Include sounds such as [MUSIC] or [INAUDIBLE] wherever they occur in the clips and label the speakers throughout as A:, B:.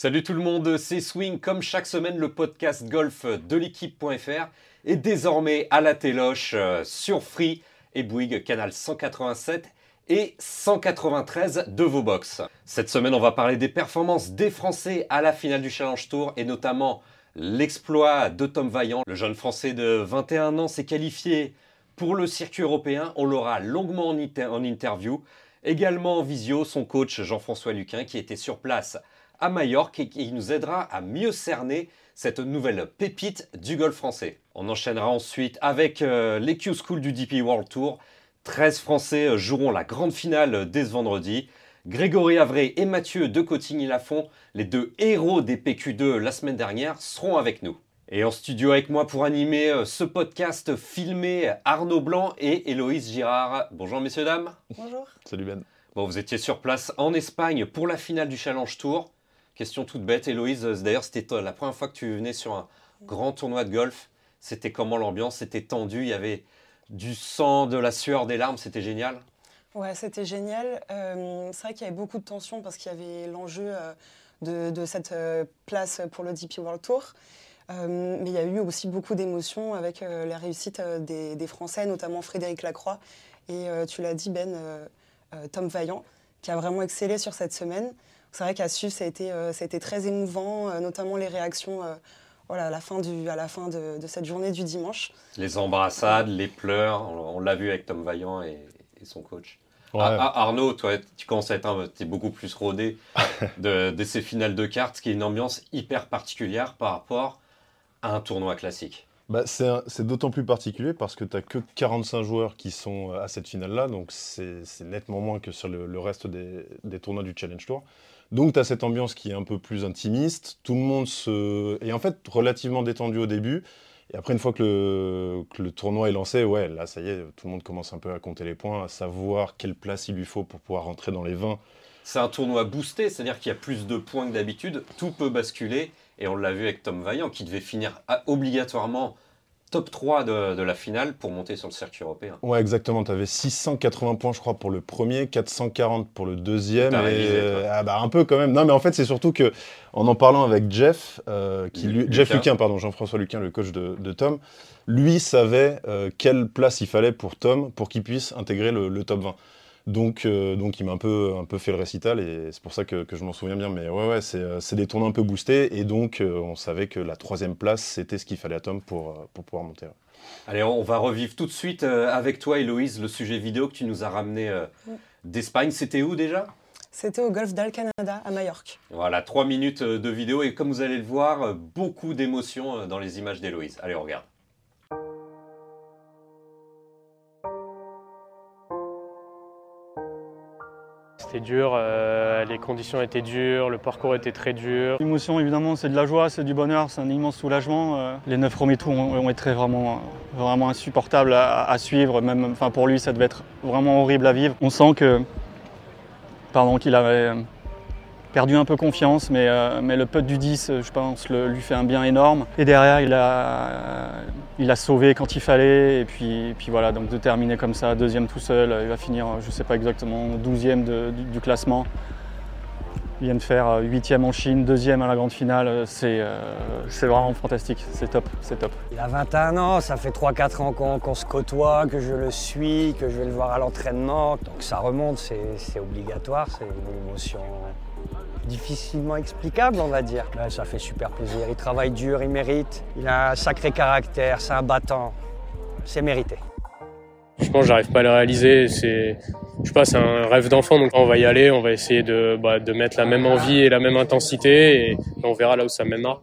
A: Salut tout le monde, c'est Swing. Comme chaque semaine, le podcast golf de l'équipe.fr est désormais à la téloche euh, sur Free et Bouygues, canal 187 et 193 de vos box. Cette semaine, on va parler des performances des Français à la finale du Challenge Tour et notamment l'exploit de Tom Vaillant. Le jeune Français de 21 ans s'est qualifié pour le circuit européen. On l'aura longuement en, en interview. Également en visio, son coach Jean-François Luquin qui était sur place à Majorque et qui nous aidera à mieux cerner cette nouvelle pépite du golf français. On enchaînera ensuite avec euh, l'EQ School du DP World Tour. 13 Français euh, joueront la grande finale dès ce vendredi. Grégory Avray et Mathieu de Cotigny-Lafont, les deux héros des PQ2 la semaine dernière, seront avec nous. Et en studio avec moi pour animer euh, ce podcast filmé Arnaud Blanc et Héloïse Girard. Bonjour messieurs dames.
B: Bonjour.
C: Salut Ben.
A: Bon, vous étiez sur place en Espagne pour la finale du Challenge Tour. Question toute bête, Héloïse, euh, d'ailleurs c'était la première fois que tu venais sur un grand tournoi de golf. C'était comment l'ambiance? C'était tendu, il y avait du sang, de la sueur, des larmes, c'était génial?
B: Ouais, c'était génial. Euh, c'est vrai qu'il y avait beaucoup de tension parce qu'il y avait l'enjeu euh, de, cette place pour le DP World Tour. mais il y a eu aussi beaucoup d'émotions avec la réussite des, des, Français, notamment Frédéric Lacroix. Et tu l'as dit, Ben, Tom Vaillant, qui a vraiment excellé sur cette semaine. C'est vrai qu'à suivre, ça a, été, euh, ça a été très émouvant, euh, notamment les réactions euh, voilà, à la fin, du, à la fin de, cette journée du dimanche.
A: Les embrassades, les pleurs, on, l'a vu avec Tom Vaillant et, son coach. Ah, ah, Arnaud, toi, tu commences à être es beaucoup plus rodé [LAUGHS] de, de, ces finales de cartes, ce qui est une ambiance hyper particulière par rapport à un tournoi classique.
C: Bah, c'est d'autant plus particulier parce que tu n'as que 45 joueurs qui sont à cette finale-là, donc c'est nettement moins que sur le, reste des, des, tournois du Challenge Tour. Donc tu as cette ambiance qui est un peu plus intimiste, tout le monde se... est en fait relativement détendu au début, et après une fois que le, tournoi est lancé, ouais, là ça y est, tout le monde commence un peu à compter les points, à savoir quelle place il lui faut pour pouvoir rentrer dans les 20.
A: C'est un tournoi boosté, c'est-à-dire qu'il y a plus de points que d'habitude, tout peut basculer, et on l'a vu avec Tom Vaillant qui devait finir obligatoirement top 3 de, la finale pour monter sur le circuit européen.
C: Ouais, exactement. Tu avais 680 points, je crois, pour le premier, 440 pour le deuxième. Et, ah bah, un peu quand même. Non, mais en fait, c'est surtout que, en en parlant avec Jeff, euh, qui, lui, Jeff Luquin, pardon, Jean-François Luquin, le coach de, Tom, lui savait euh, quelle place il fallait pour Tom pour qu'il puisse intégrer le top 20. Donc, euh, donc il m'a un peu, un peu fait le récital et c'est pour ça que, je m'en souviens bien. Mais ouais, ouais c'est des tournois un peu boostés et donc euh, on savait que la troisième place, c'était ce qu'il fallait à Tom pour, euh, pour pouvoir monter.
A: Allez, on va revivre tout de suite avec toi, Héloïse, le sujet vidéo que tu nous as ramené d'Espagne. C'était où déjà?
B: C'était au golfe d'Al Canada, à Majorque.
A: Voilà, trois minutes de vidéo et comme vous allez le voir, beaucoup d'émotions dans les images d'Héloïse. Allez, on regarde.
D: C'était dur, euh, les conditions étaient dures, le parcours était très dur.
E: L'émotion, évidemment, c'est de la joie, c'est du bonheur, c'est un immense soulagement. Euh, les neuf premiers tours ont, été vraiment, vraiment insupportables à, suivre. Même, enfin, pour lui, ça devait être vraiment horrible à vivre. On sent que, pardon, qu'il avait perdu un peu confiance, mais, euh, mais le putt du 10, je pense, lui fait un bien énorme. Et derrière, il a, il a sauvé quand il fallait. Et puis, puis voilà, donc de terminer comme ça, deuxième tout seul, il va finir, je ne sais pas exactement, douzième du, classement. Il vient de faire huitième en Chine, deuxième à la grande finale. C'est euh, vraiment fantastique, c'est top, c'est top.
F: Il a 21 ans, ça fait 3-4 ans qu'on se côtoie, que je le suis, que je vais le voir à l'entraînement. Donc ça remonte, c'est obligatoire, c'est une émotion difficilement explicable, on va dire. ça fait super plaisir. Il travaille dur, il mérite. Il a un sacré caractère, c'est un battant. C'est mérité.
D: Je pense que j'arrive pas à le réaliser. C'est, je sais c'est un rêve d'enfant. Donc on va y aller, on va essayer de, bah, de mettre la même envie et la même intensité, et on verra là où ça mènera.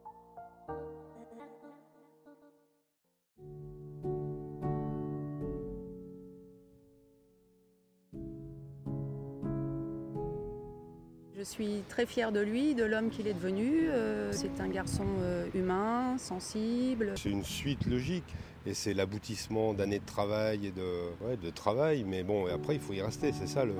G: Suis très fière de lui, de l'homme qu'il est devenu. Euh, c'est un garçon euh, humain, sensible.
H: C'est une suite logique et c'est l'aboutissement d'années de travail et de, de travail. Mais bon, et après, il faut y rester. C'est ça le,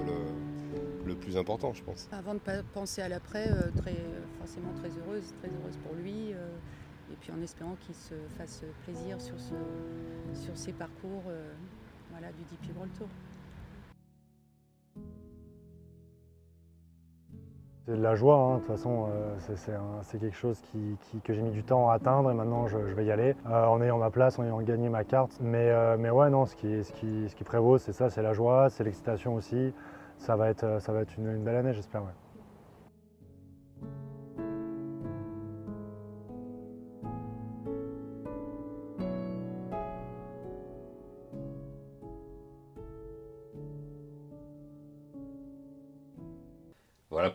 H: le, plus important, je pense.
G: Avant de penser à l'après, euh, très, forcément très heureuse, très heureuse pour lui. et puis en espérant qu'il se fasse plaisir sur, ses parcours voilà, du DP World Tour.
I: C'est de la joie, hein. de toute façon, c'est quelque chose que j'ai mis du temps à atteindre et maintenant je, vais y aller en ayant ma place, en ayant gagné ma carte. Mais, mais ouais, non, ce qui, prévaut, c'est ça, c'est la joie, c'est l'excitation aussi. Ça va être, ça va être une, une belle année, j'espère.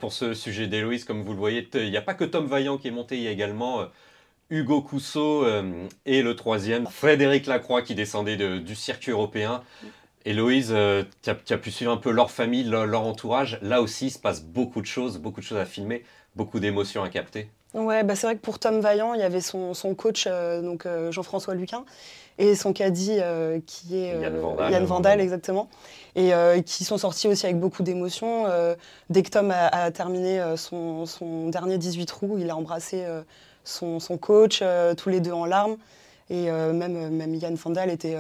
A: Pour ce sujet d'Héloïse, comme vous le voyez, il n'y a pas que Tom Vaillant qui est monté, il y a également euh, Hugo Cousseau euh, et le troisième, Frédéric Lacroix qui descendait du circuit européen. Héloïse, euh, tu as, pu suivre un peu leur famille, leur, entourage. Là aussi, il se passe beaucoup de choses, beaucoup de choses à filmer, beaucoup d'émotions à capter.
B: Ouais, bah c'est vrai que pour Tom Vaillant, il y avait son, coach, donc Jean-François Luquin, et son caddie qui est Yann Vandal exactement et euh, qui sont sortis aussi avec beaucoup d'émotion. Euh, dès que Tom a, terminé euh, son, dernier 18 trous, il a embrassé son, coach, tous les deux en larmes. Et même, même Yann Fandal était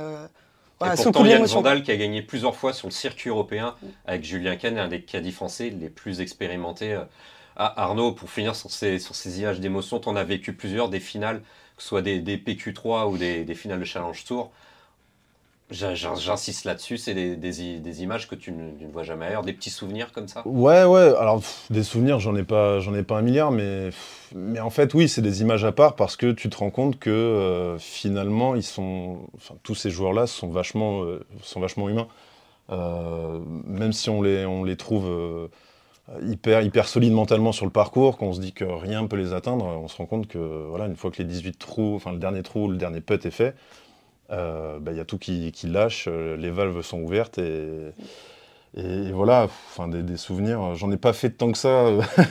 A: et pourtant, Yann Vandal qui a gagné plusieurs fois sur le circuit européen avec Julien Kahn, un des caddies français les plus expérimentés. Ah, Arnaud, pour finir sur ces, sur ces images d'émotion, tu en as vécu plusieurs, des finales, que ce soit des, PQ3 ou des, des, finales de Challenge Tour. J'insiste là-dessus, c'est des, images que tu ne, vois jamais ailleurs, des petits souvenirs comme ça?
C: Ouais, ouais, alors des souvenirs, j'en ai, pas, ai pas un milliard, mais, mais en fait, oui, c'est des images à part parce que tu te rends compte que euh, finalement, ils sont, tous ces joueurs-là sont, vachement, euh, sont vachement humains. Euh, même si on les, on les trouve hyper, hyper solides mentalement sur le parcours, qu'on se dit que rien ne peut les atteindre, on se rend compte que voilà, une fois que les 18 trous, enfin le dernier trou, le dernier putt est fait, il euh, bah, y a tout qui, lâche, euh, les valves sont ouvertes et, voilà, enfin, des, souvenirs. J'en ai pas fait tant que ça,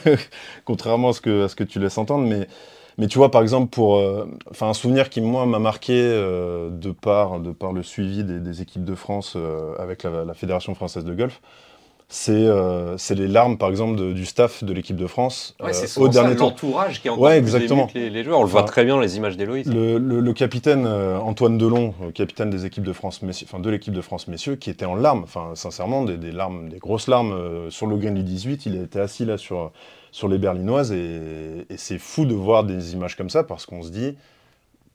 C: [LAUGHS] contrairement à ce, que, tu laisses entendre, mais, mais tu vois, par exemple, pour euh, un souvenir qui, moi, m'a marqué de, par, de par le suivi des, équipes de France avec la, Fédération française de golf, euh, c'est les larmes, par exemple, du staff de l'équipe de France
A: ouais, euh, au dernier tour. l'entourage qui est encore ouais, exactement. que les, joueurs. On le voit très bien les images d'Héloïse.
C: Le, capitaine euh, Antoine Delon, capitaine des équipes de France, messieurs, enfin de l'équipe de France messieurs, qui était en larmes, enfin sincèrement des, larmes, des grosses larmes sur le green du 18. Il était assis là sur sur les Berlinoises et, et c'est fou de voir des images comme ça parce qu'on se dit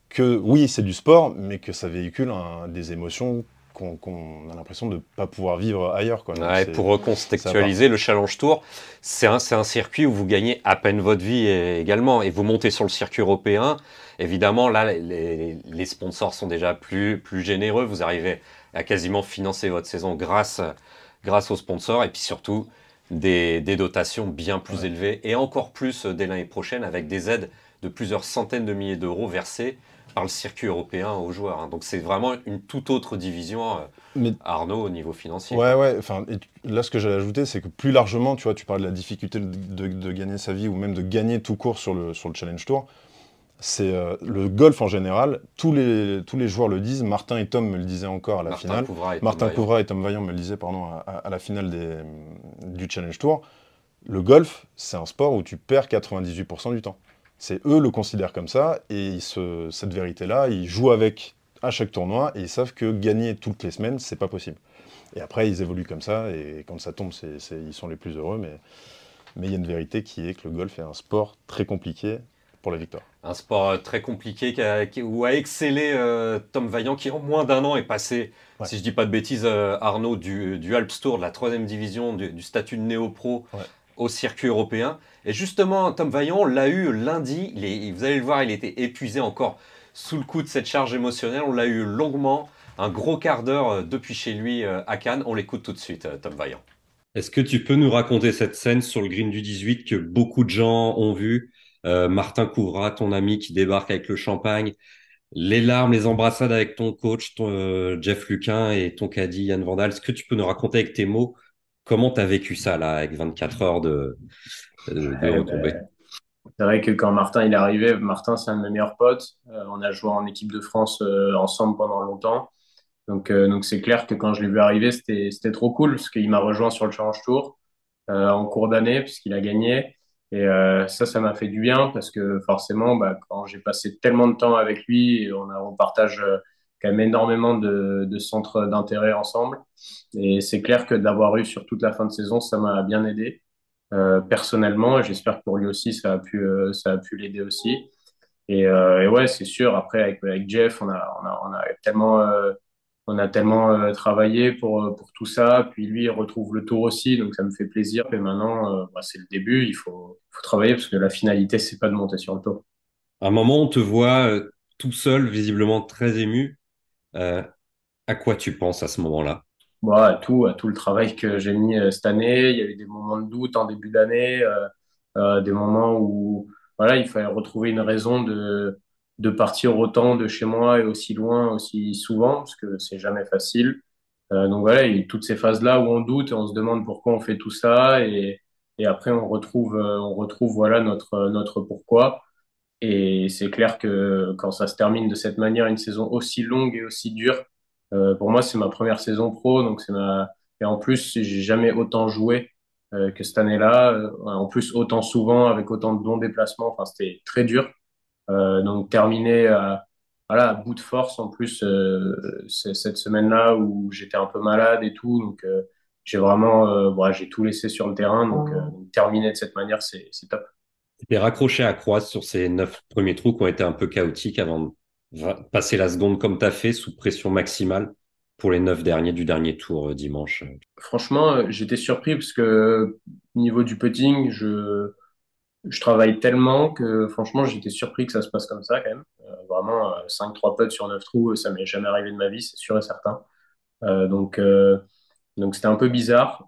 C: que oui, c'est du sport, mais que ça véhicule des émotions qu'on a l'impression de ne pas pouvoir vivre ailleurs. Quoi.
A: pour recontextualiser, le Challenge Tour, c'est un, un, circuit où vous gagnez à peine votre vie également. Et vous montez sur le circuit européen. Évidemment, là, les, les, sponsors sont déjà plus, plus généreux. Vous arrivez à quasiment financer votre saison grâce, grâce aux sponsors. Et puis surtout, des, des dotations bien plus élevées. Et encore plus dès l'année prochaine avec des aides de plusieurs centaines de milliers d'euros versées par le circuit européen aux joueurs. Hein. Donc c'est vraiment une toute autre division, euh, Arnaud, au niveau financier.
C: Ouais, ouais. Enfin, là, ce que j'allais ajouter, c'est que plus largement, tu vois, tu parles de la difficulté de, gagner sa vie ou même de gagner tout court sur le, sur le Challenge Tour. C'est euh, le golf en général. Tous les, tous les joueurs le disent. Martin et Tom me le disaient encore à la finale. Martin Couvra et Tom Vaillant me le disaient pardon, à, la finale des, du Challenge Tour. Le golf, c'est un sport où tu perds 98% du temps. C'est eux le considèrent comme ça, et cette vérité-là, ils jouent avec à chaque tournoi, et ils savent que gagner toutes les semaines, c'est pas possible. Et après, ils évoluent comme ça, et quand ça tombe, ils sont les plus heureux, mais il y a une vérité qui est que le golf est un sport très compliqué pour la victoire.
A: Un sport euh, très compliqué où a excellé euh, Tom Vaillant, qui en moins d'un an est passé, si je dis pas de bêtises, euh, Arnaud, du, Alps Tour, de la troisième division, du, statut de néo-pro au circuit européen. Et justement, Tom Vaillant l'a eu lundi. vous allez le voir, il était épuisé encore sous le coup de cette charge émotionnelle. On l'a eu longuement, un gros quart d'heure depuis chez lui euh, à Cannes. On l'écoute tout de suite, euh, Tom Vaillant. Est-ce que tu peux nous raconter cette scène sur le green du 18 que beaucoup de gens ont vu Martin Couvra, ton ami qui débarque avec le champagne, les larmes, les embrassades avec ton coach, ton, Jeff Luquin et ton caddie Yann Vandal. Est-ce que tu peux nous raconter avec tes mots comment tu as vécu ça là avec 24 heures de,
J: ben, c'est vrai que quand Martin il est arrivé, Martin c'est un de mes meilleurs potes. Euh, on a joué en équipe de France euh, ensemble pendant longtemps. Donc euh, donc c'est clair que quand je l'ai vu arriver, c'était c'était trop cool parce qu'il m'a rejoint sur le Challenge Tour en cours d'année puisqu'il a gagné. Et ça, ça m'a fait du bien parce que forcément, bah, quand j'ai passé tellement de temps avec lui, on, partage quand même énormément de, centres d'intérêt ensemble. Et c'est clair que d'avoir eu sur toute la fin de saison, ça m'a bien aidé. personnellement. J'espère que pour lui aussi, ça a pu, pu l'aider aussi. Et, et ouais, c'est sûr. Après, avec, Jeff, on a, on a tellement on a tellement euh, travaillé pour, euh, pour tout ça. Puis lui, il retrouve le tour aussi, donc ça me fait plaisir. Et maintenant, euh, bah, c'est le début, il faut, faut, travailler parce que la finalité, c'est pas de monter sur le tour.
A: À un moment, on te voit tout seul, visiblement très ému. à quoi tu penses à ce moment-là?
J: Bah, à tout, à tout le travail que j'ai mis cette année. Il y a eu des moments de doute en début d'année, des moments où voilà, il fallait retrouver une raison de, de partir autant de chez moi et aussi loin, aussi souvent, parce que c'est jamais facile. Euh, donc voilà, il y a toutes ces phases-là où on doute et on se demande pourquoi on fait tout ça, et, et après on retrouve, euh, on retrouve voilà notre notre pourquoi. Et c'est clair que quand ça se termine de cette manière, une saison aussi longue et aussi dure, euh, pour moi c'est ma première saison pro, donc c'est ma et en plus j'ai jamais autant joué euh, que cette année-là, euh, en plus autant souvent avec autant de bons déplacements. Enfin c'était très dur. Euh, donc terminé à, voilà, à bout de force en plus euh, cette semaine-là où j'étais un peu malade et tout. Donc euh, j'ai vraiment voilà, j'ai tout laissé sur le terrain. Donc, terminer de cette manière, c'est top.
A: Tu es raccroché à croise sur ces neuf premiers trous qui ont été un peu chaotiques avant de passer la seconde comme tu as fait, sous pression maximale pour les neuf derniers du dernier tour dimanche?
J: Franchement, j'étais surpris parce que niveau du putting, je je travaille tellement que franchement, j'étais surpris que ça se passe comme ça quand même. Euh, vraiment, 5-3 euh, putts sur 9 trous, ça m'est jamais arrivé de ma vie, c'est sûr et certain. Euh, donc, donc c'était un peu bizarre.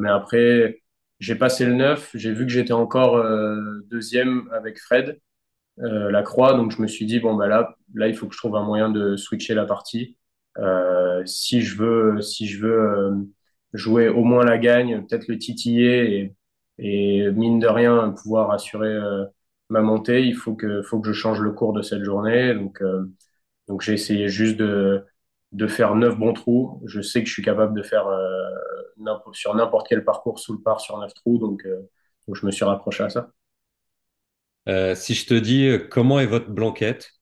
J: mais après, j'ai passé le 9, j'ai vu que j'étais encore deuxième avec Fred, la croix. Donc je me suis dit, bon, bah là, là, il faut que je trouve un moyen de switcher la partie. si je veux, si je veux jouer au moins la gagne, peut-être le titiller et et mine de rien, pouvoir assurer euh, ma montée, il faut que, faut que je change le cours de cette journée. Donc, euh, donc j'ai essayé juste de, de faire neuf bons trous. Je sais que je suis capable de faire euh, sur n'importe quel parcours sous le par sur neuf trous. Donc, donc je me suis rapproché à ça.
A: si je te dis comment est votre blanquette,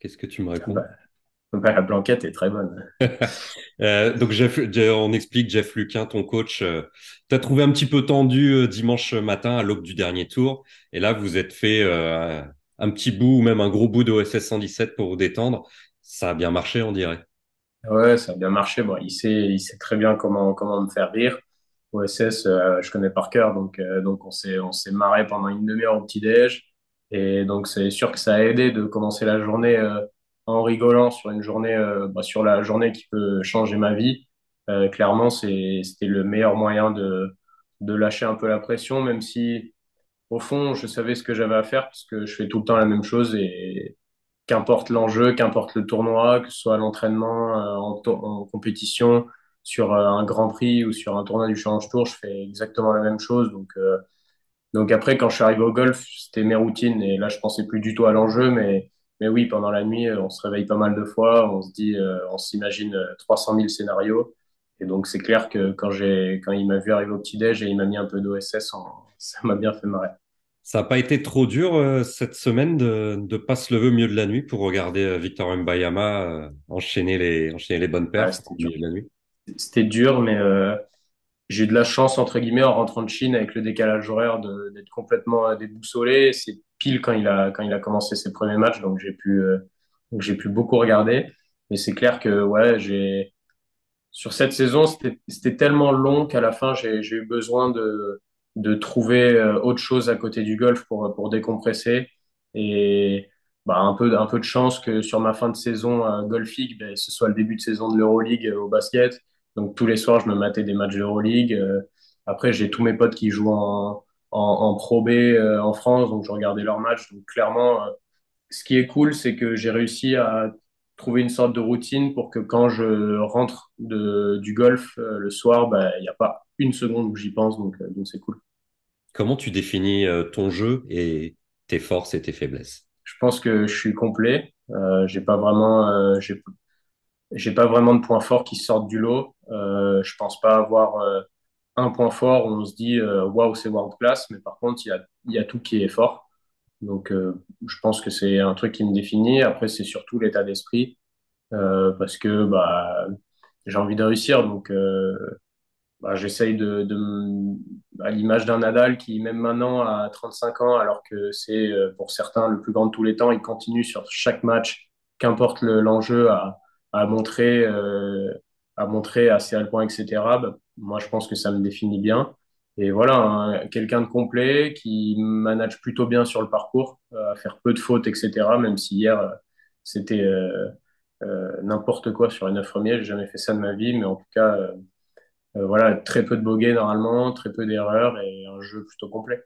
A: qu'est-ce que tu me réponds bah,
J: bah, la blanquette est très bonne. [LAUGHS]
A: euh, donc, Jeff, on explique, Jeff Luquin, ton coach, euh, t'as trouvé un petit peu tendu euh, dimanche matin à l'aube du dernier tour. Et là, vous êtes fait euh, un petit bout ou même un gros bout d'OSS 117 pour vous détendre. Ça a bien marché, on dirait.
J: Ouais, ça a bien marché. Bon, il sait, il sait très bien comment, comment me faire rire. OSS, je connais par cœur, donc, donc on s'est, on s'est marré pendant une demi-heure au petit-déj. Et donc, c'est sûr que ça a aidé de commencer la journée en rigolant sur une journée, euh, bah, sur la journée qui peut changer ma vie. Euh, clairement, c'était le meilleur moyen de, de lâcher un peu la pression, même si au fond, je savais ce que j'avais à faire parce que je fais tout le temps la même chose et qu'importe l'enjeu, qu'importe le tournoi, que ce soit l'entraînement euh, en, en, compétition, sur un Grand Prix ou sur un tournoi du Challenge Tour, je fais exactement la même chose. Donc, donc après, quand je suis arrivé au golf, c'était mes routines et là, je pensais plus du tout à l'enjeu, mais mais oui, pendant la nuit, euh, on se réveille pas mal de fois, on se dit, euh, on s'imagine 300 euh, 000 scénarios. Et donc, c'est clair que quand, j'ai, quand il m'a vu arriver au petit-déj et il m'a mis un peu d'OSS, [LAUGHS] ça m'a bien fait marrer.
A: Ça n'a pas été trop dur cette semaine de ne pas se lever au milieu de la nuit pour regarder Victor Mbayama enchaîner, les, enchaîner les bonnes pertes au milieu de la nuit?
J: C'était dur, mais j'ai eu de la chance, entre guillemets, en rentrant de Chine avec le décalage horaire d'être complètement déboussolé. C'est quand il a quand il a commencé ses premiers matchs, donc j'ai pu euh, j'ai pu beaucoup regarder. Mais c'est clair que ouais, j'ai sur cette saison, c'était tellement long qu'à la fin, j'ai eu besoin de de trouver euh, autre chose à côté du golf pour pour décompresser et bah, un peu un peu de chance que sur ma fin de saison à Golfig, ben, ce soit le début de saison de l'Euroleague au basket. Donc tous les soirs, je me matais des matchs d'Euroleague. Euh, après, j'ai tous mes potes qui jouent en, en, Pro B euh, en France, donc je regardais leurs matchs. Donc clairement, euh, ce qui est cool, c'est que j'ai réussi à trouver une sorte de routine pour que quand je rentre de, du golf euh, le soir, bah, il n'y a pas une seconde où j'y pense, donc donc c'est cool.
A: Comment tu définis ton jeu et tes forces et tes faiblesses?
J: Je pense que je suis complet. J'ai pas vraiment, j'ai, pas vraiment de points forts qui sortent du lot. Je pense pas avoir un point fort où on se dit euh, waouh, c'est world class, mais par contre, il y a, y a tout qui est fort. Donc, euh, je pense que c'est un truc qui me définit. Après, c'est surtout l'état d'esprit euh, parce que bah, j'ai envie de réussir. Donc, bah, j'essaye de, de, à l'image d'un Nadal qui, même maintenant, a 35 ans, alors que c'est euh, pour certains le plus grand de tous les temps, il continue sur chaque match, qu'importe l'enjeu, à, à, montrer, euh, à montrer à ses points, etc. Bah, moi, je pense que ça me définit bien. Et voilà, quelqu'un de complet qui manage plutôt bien sur le parcours, euh, à faire peu de fautes, etc. Même si hier, euh, c'était euh, n'importe quoi sur les neuf premiers. J'ai jamais fait ça de ma vie, mais en tout cas, voilà, très peu de bogeys normalement, très peu d'erreurs et un jeu plutôt complet.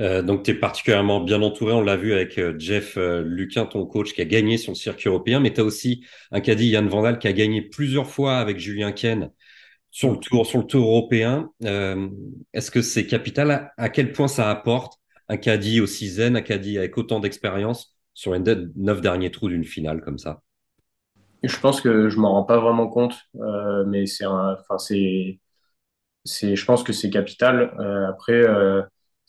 A: Donc, tu es particulièrement bien entouré. On l'a vu avec Jeff Luquin, ton coach, qui a gagné sur le circuit européen. Mais tu as aussi un caddie, Yann Vandal, qui a gagné plusieurs fois avec Julien Ken sur le tour, sur le tour européen. Euh, est-ce que c'est capital? À, quel point ça apporte un caddie aussi zen, un caddie avec autant d'expérience sur les neuf derniers trous d'une finale comme ça?
J: Je pense que je m'en rends pas vraiment compte, euh, mais c'est, enfin c'est, je pense que c'est capital. Euh, après,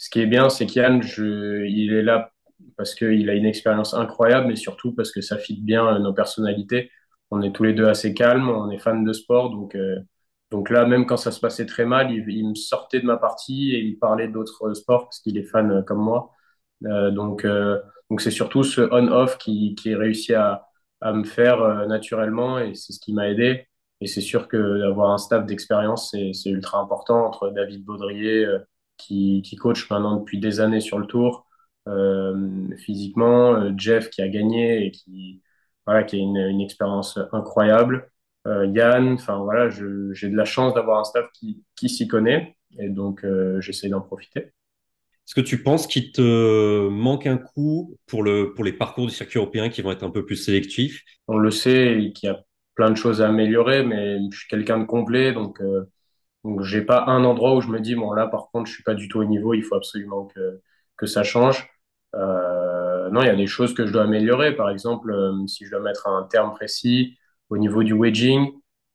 J: ce qui est bien, c'est qu'Yann, il est là parce qu'il a une expérience incroyable, mais surtout parce que ça fit bien nos personnalités. On est tous les deux assez calmes, on est fans de sport, donc donc là, même quand ça se passait très mal, il, me sortait de ma partie et il parlait d'autres sports parce qu'il est fan euh, comme moi. Euh, donc, euh, donc c'est surtout ce on-off qui, qui réussi à, à me faire naturellement et c'est ce qui m'a aidé. Et c'est sûr que d'avoir un staff d'expérience, c'est ultra important entre David Baudrier, qui, qui coach maintenant depuis des années sur le tour, physiquement, Jeff qui a gagné et qui, voilà, qui a une, une expérience incroyable. Euh, Yann, enfin voilà, j'ai de la chance d'avoir un staff qui, qui s'y connaît et donc euh, j'essaie d'en profiter.
A: Est-ce que tu penses qu'il te manque un coup pour, le, pour les parcours du circuit européen qui vont être un peu plus sélectifs?
J: On le sait, qu'il y a plein de choses à améliorer, mais je suis quelqu'un de complet, donc, euh, donc j'ai pas un endroit où je me dis, bon là par contre je suis pas du tout au niveau, il faut absolument que, que ça change. Euh, non, il y a des choses que je dois améliorer, par exemple, euh, si je dois mettre un terme précis, au niveau du wedging,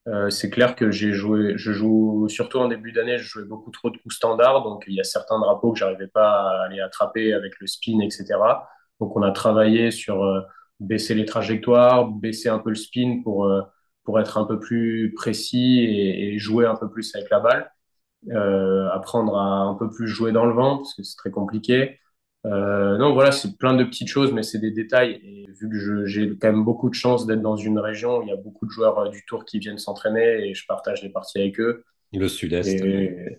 J: euh, c'est clair que j'ai joué, je joue surtout en début d'année, je jouais beaucoup trop de coups standards, donc il y a certains drapeaux que j'arrivais pas à aller attraper avec le spin, etc. Donc on a travaillé sur euh, baisser les trajectoires, baisser un peu le spin pour euh, pour être un peu plus précis et, et, jouer un peu plus avec la balle, euh, apprendre à un peu plus jouer dans le vent parce que c'est très compliqué. Euh, non, voilà, c'est plein de petites choses, mais c'est des détails. Et vu que j'ai quand même beaucoup de chance d'être dans une région où il y a beaucoup de joueurs euh, du Tour qui viennent s'entraîner et je partage les parties avec eux.
A: Le Sud-Est.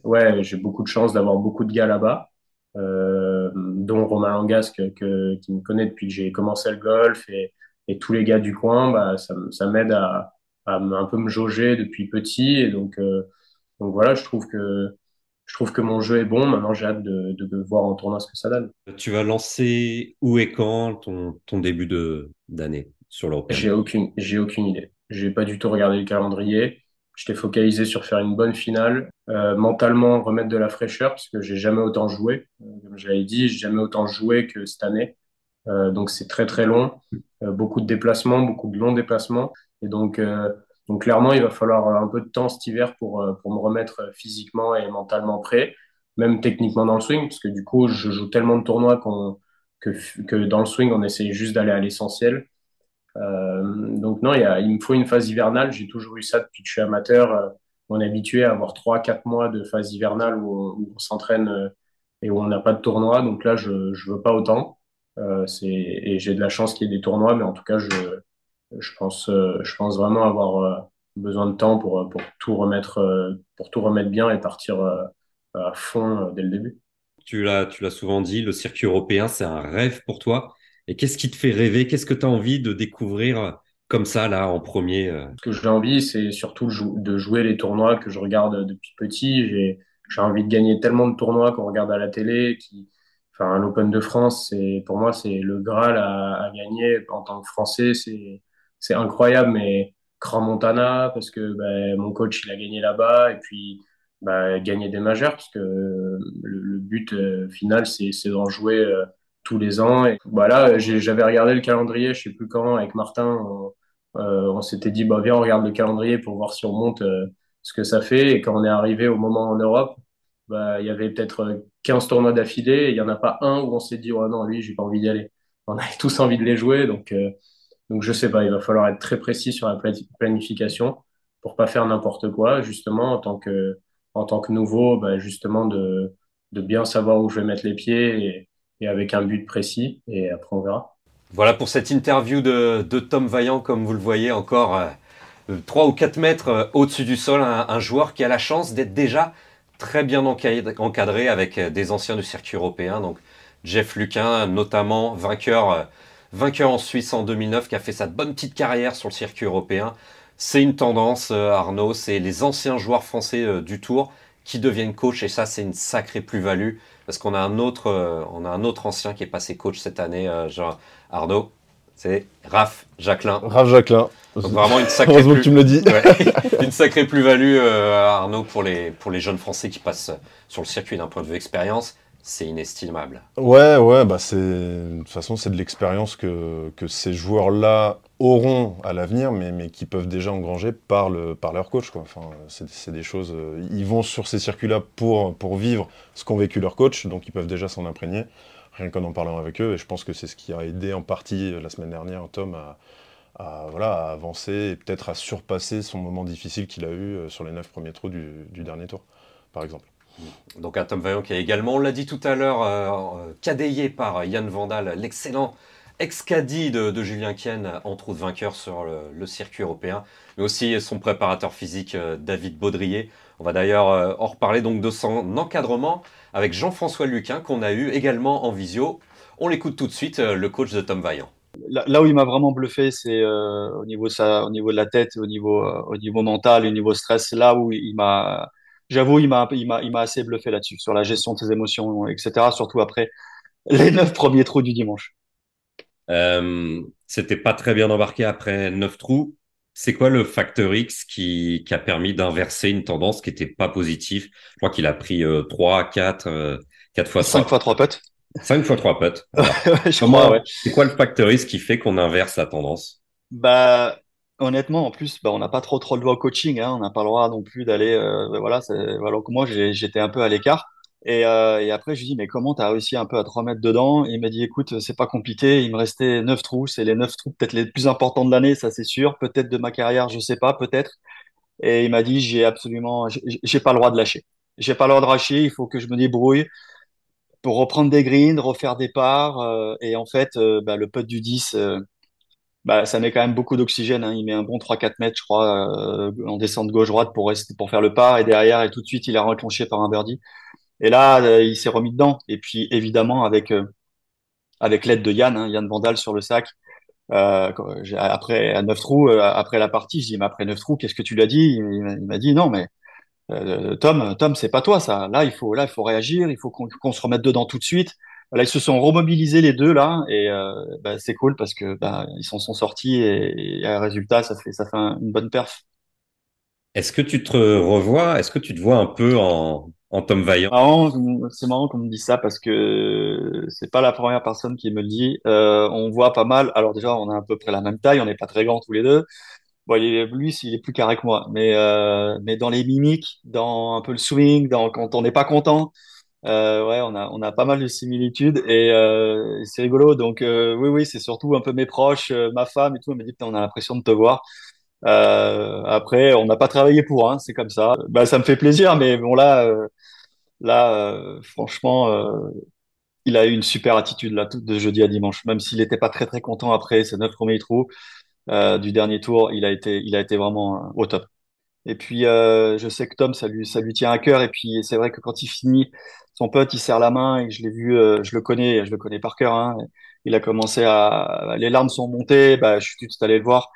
J: Ouais, j'ai beaucoup de chance d'avoir beaucoup de gars là-bas, euh, dont Romain Langasque que, qui me connaît depuis que j'ai commencé le golf et, et, tous les gars du coin, bah, ça, ça m'aide à, à, un peu me jauger depuis petit. Et donc, euh, donc voilà, je trouve que je trouve que mon jeu est bon. Maintenant, j'ai hâte de, de, voir en tournoi ce que ça donne.
A: Tu vas lancer où et quand ton, ton début d'année sur l'Européen
J: J'ai aucune, j'ai aucune idée. J'ai pas du tout regardé le calendrier. J'étais focalisé sur faire une bonne finale, euh, mentalement remettre de la fraîcheur parce que j'ai jamais autant joué. Euh, comme j'avais dit, j'ai jamais autant joué que cette année. Euh, donc c'est très très long, euh, beaucoup de déplacements, beaucoup de longs déplacements. Et donc euh, donc clairement, il va falloir un peu de temps cet hiver pour, pour me remettre physiquement et mentalement prêt, même techniquement dans le swing, parce que du coup, je joue tellement de tournois qu'on que, que dans le swing, on essaye juste d'aller à l'essentiel. Euh, donc non, il, y a, il me faut une phase hivernale. J'ai toujours eu ça depuis que je suis amateur. On est habitué à avoir trois, quatre mois de phase hivernale où on, on s'entraîne et où on n'a pas de tournoi. Donc là, je ne veux pas autant. Euh, et j'ai de la chance qu'il y ait des tournois, mais en tout cas, je, je pense, euh, je pense vraiment avoir euh, besoin de temps pour, pour, tout remettre, pour tout remettre bien et partir à fond dès le début.
A: Tu l'as, tu l'as souvent dit, le circuit européen, c'est un rêve pour toi. Et qu'est-ce qui te fait rêver? Qu'est-ce que tu as envie de découvrir comme ça, là, en premier
J: Ce que j'ai envie, c'est surtout de jouer les tournois que je regarde depuis petit. J'ai, j'ai envie de gagner tellement de tournois qu'on regarde à la télé. Qui, enfin, l'Open de France, c'est, pour moi, c'est le Graal à, à, gagner en tant que Français. C'est, c'est incroyable, mais Grand Montana, parce que ben, mon coach, il a gagné là-bas, et puis ben, gagner des majeurs, parce que le, but euh, final, c'est d'en jouer euh, tous les ans. Et voilà, j'avais regardé le calendrier, je sais plus quand, avec Martin, on, euh, on s'était dit, bah, viens, on regarde le calendrier pour voir si on monte ce que ça fait. Et quand on est arrivé au moment en Europe, bah, il y avait peut-être 15 tournois d'affilée, et il n'y en a pas un où on s'est dit, oh non, lui, j'ai pas envie d'y aller. On avait [LAUGHS] tous envie de les jouer, donc donc je sais pas, il va falloir être très précis sur la planification pour pas faire n'importe quoi, justement en tant que en tant que nouveau, bah, justement, de, de bien savoir où je vais mettre les pieds et, et avec un but précis. Et après, on verra.
A: Voilà pour cette interview de, de Tom Vaillant, comme vous le voyez, encore euh, 3 ou 4 mètres euh, au-dessus du sol, un, un, joueur qui a la chance d'être déjà très bien encadré avec euh, des anciens du circuit européen. Donc Jeff Luquin, notamment vainqueur, euh, vainqueur en Suisse en 2009, qui a fait sa bonne petite carrière sur le circuit européen. C'est une tendance, Arnaud, c'est les anciens joueurs français du Tour qui deviennent coach et ça c'est une sacrée plus-value parce qu'on a un autre ancien qui est passé coach cette année Arnaud c'est Raph Jacquelin.
C: Raph Jacquelin.
A: Donc vraiment une sacrée
C: Heureusement que tu me le dis.
A: Ouais, [LAUGHS] une sacrée plus-value euh, Arnaud pour les pour les jeunes Français qui passent sur le circuit d'un point de vue expérience. C'est inestimable.
C: Ouais, ouais, bah c'est de toute façon c'est de l'expérience que, que ces joueurs-là auront à l'avenir, mais, mais qui peuvent déjà engranger par, le, par leur coach. Quoi. Enfin, c'est des choses. Euh, ils vont sur ces circuits-là pour, pour vivre ce qu'ont vécu leur coach, donc ils peuvent déjà s'en imprégner rien qu'en en parlant avec eux. Et je pense que c'est ce qui a aidé en partie euh, la semaine dernière Tom à, à, voilà, à avancer et peut-être à surpasser son moment difficile qu'il a eu euh, sur les neuf premiers trous du, dernier tour, par exemple.
A: Donc un Tom Vaillant qui est également, on l'a dit tout à l'heure, euh, cadayé par Yann Vandal, l'excellent ex-caddie de, de, Julien Kien, entre autres vainqueur sur le, circuit européen, mais aussi son préparateur physique David Baudrier. On va d'ailleurs euh, en reparler donc de son encadrement avec Jean-François Luquin qu'on a eu également en visio. On l'écoute tout de suite, euh, le coach de Tom Vaillant.
K: Là, où il m'a vraiment bluffé, c'est euh, au niveau ça, au niveau de la tête, au niveau, euh, au niveau mental, au niveau stress. Là où il m'a, j'avoue, il m'a, il m'a, il m'a assez bluffé là-dessus, sur la gestion de ses émotions, etc. Surtout après [LAUGHS] les neuf premiers trous du dimanche.
A: Euh, C'était pas très bien embarqué après neuf trous. C'est quoi le facteur X qui, qui a permis d'inverser une tendance qui n'était pas positive? Je crois qu'il a pris euh, 3, 4, 4 fois
K: 5 fois 3 potes.
A: 5 fois 3 [LAUGHS] potes.
K: ouais.
A: C'est quoi le facteur X qui fait qu'on inverse la tendance?
K: Bah honnêtement, en plus, bah, on n'a pas trop trop le droit au coaching. Hein, on n'a pas le droit non plus d'aller. Euh, voilà, alors que moi, j'étais un peu à l'écart. Et, euh, et, après, je lui dis, mais comment tu as réussi un peu à te remettre dedans? Il m'a dit, écoute, c'est pas compliqué. Il me restait neuf trous. C'est les neuf trous peut-être les plus importants de l'année, ça c'est sûr. Peut-être de ma carrière, je sais pas, peut-être. Et il m'a dit, j'ai absolument, j'ai pas le droit de lâcher. J'ai pas le droit de lâcher. Il faut que je me débrouille pour reprendre des greens, refaire des parts. Euh, et en fait, euh, bah, le putt du 10, euh, bah, ça met quand même beaucoup d'oxygène. Hein. Il met un bon 3-4 mètres, je crois, en descente gauche-droite pour, pour faire le par. Et derrière, et tout de suite, il a reclenché par un birdie. Et là, il s'est remis dedans. Et puis, évidemment, avec, avec l'aide de Yann, hein, Yann Vandal sur le sac, après à neuf trous, après la partie, je dis, mais après neuf trous, qu'est-ce que tu lui as dit? Il, m'a dit, non, mais euh, Tom, Tom, c'est pas toi ça. Là, il faut, là, il faut réagir, il faut qu'on se remette dedans tout de suite. Là, ils se sont remobilisés les deux là, et euh, bah, c'est cool parce que bah, ils s'en sont sortis et, et, résultat, ça fait, ça fait un, une bonne perf.
A: Est-ce que tu te revois? Est-ce que tu te vois un peu en, en Tom Vaillant?
K: C'est marrant qu'on me dise ça parce que c'est pas la première personne qui me le dit. Euh, on voit pas mal. Alors déjà, on a à peu près la même taille, on n'est pas très grands tous les deux. Bon, lui, il est plus carré que moi, mais euh, mais dans les mimiques, dans un peu le swing, dans quand on n'est pas content, euh, ouais, on a on a pas mal de similitudes et euh, c'est rigolo. Donc euh, oui, oui, c'est surtout un peu mes proches, euh, ma femme et tout. Elle me dit on a l'impression de te voir. Euh, après, on n'a pas travaillé pour, hein, c'est comme ça. Bah, ça me fait plaisir, mais bon là, là, franchement, il a eu une super attitude là de jeudi à dimanche. Même s'il n'était pas très très content après ses neuf premiers trous du dernier tour, il a été, il a été vraiment au top. Et puis, je sais que Tom, ça lui, ça lui tient à cœur. Et puis, c'est vrai que quand il finit, son pote, il serre la main et je l'ai vu, je le connais, je le connais par cœur. Hein, il a commencé à, les larmes sont montées. Bah, je suis tout allé le voir.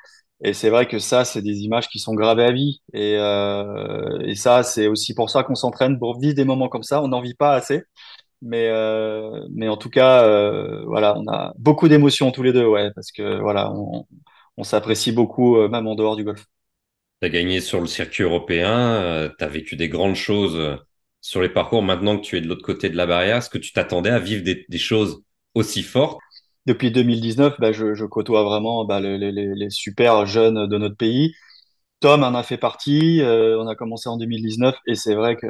K: Et c'est vrai que ça, c'est des images qui sont gravées à vie. Et, euh, et ça, c'est aussi pour ça qu'on s'entraîne pour vivre des moments comme ça. On n'en vit pas assez. Mais, euh, mais en tout cas, euh, voilà, on a beaucoup d'émotions tous les deux, ouais, parce que voilà, on, on s'apprécie beaucoup, euh, même en dehors du golf.
A: Tu as gagné sur le circuit européen, euh, tu as vécu des grandes choses euh, sur les parcours. Maintenant que tu es de l'autre côté de la barrière, est-ce que tu t'attendais à vivre des, des choses aussi fortes?
K: Depuis 2019, bah, je, je, côtoie vraiment bah, les, les, les, super jeunes de notre pays. Tom en a fait partie. Euh, on a commencé en 2019 et c'est vrai que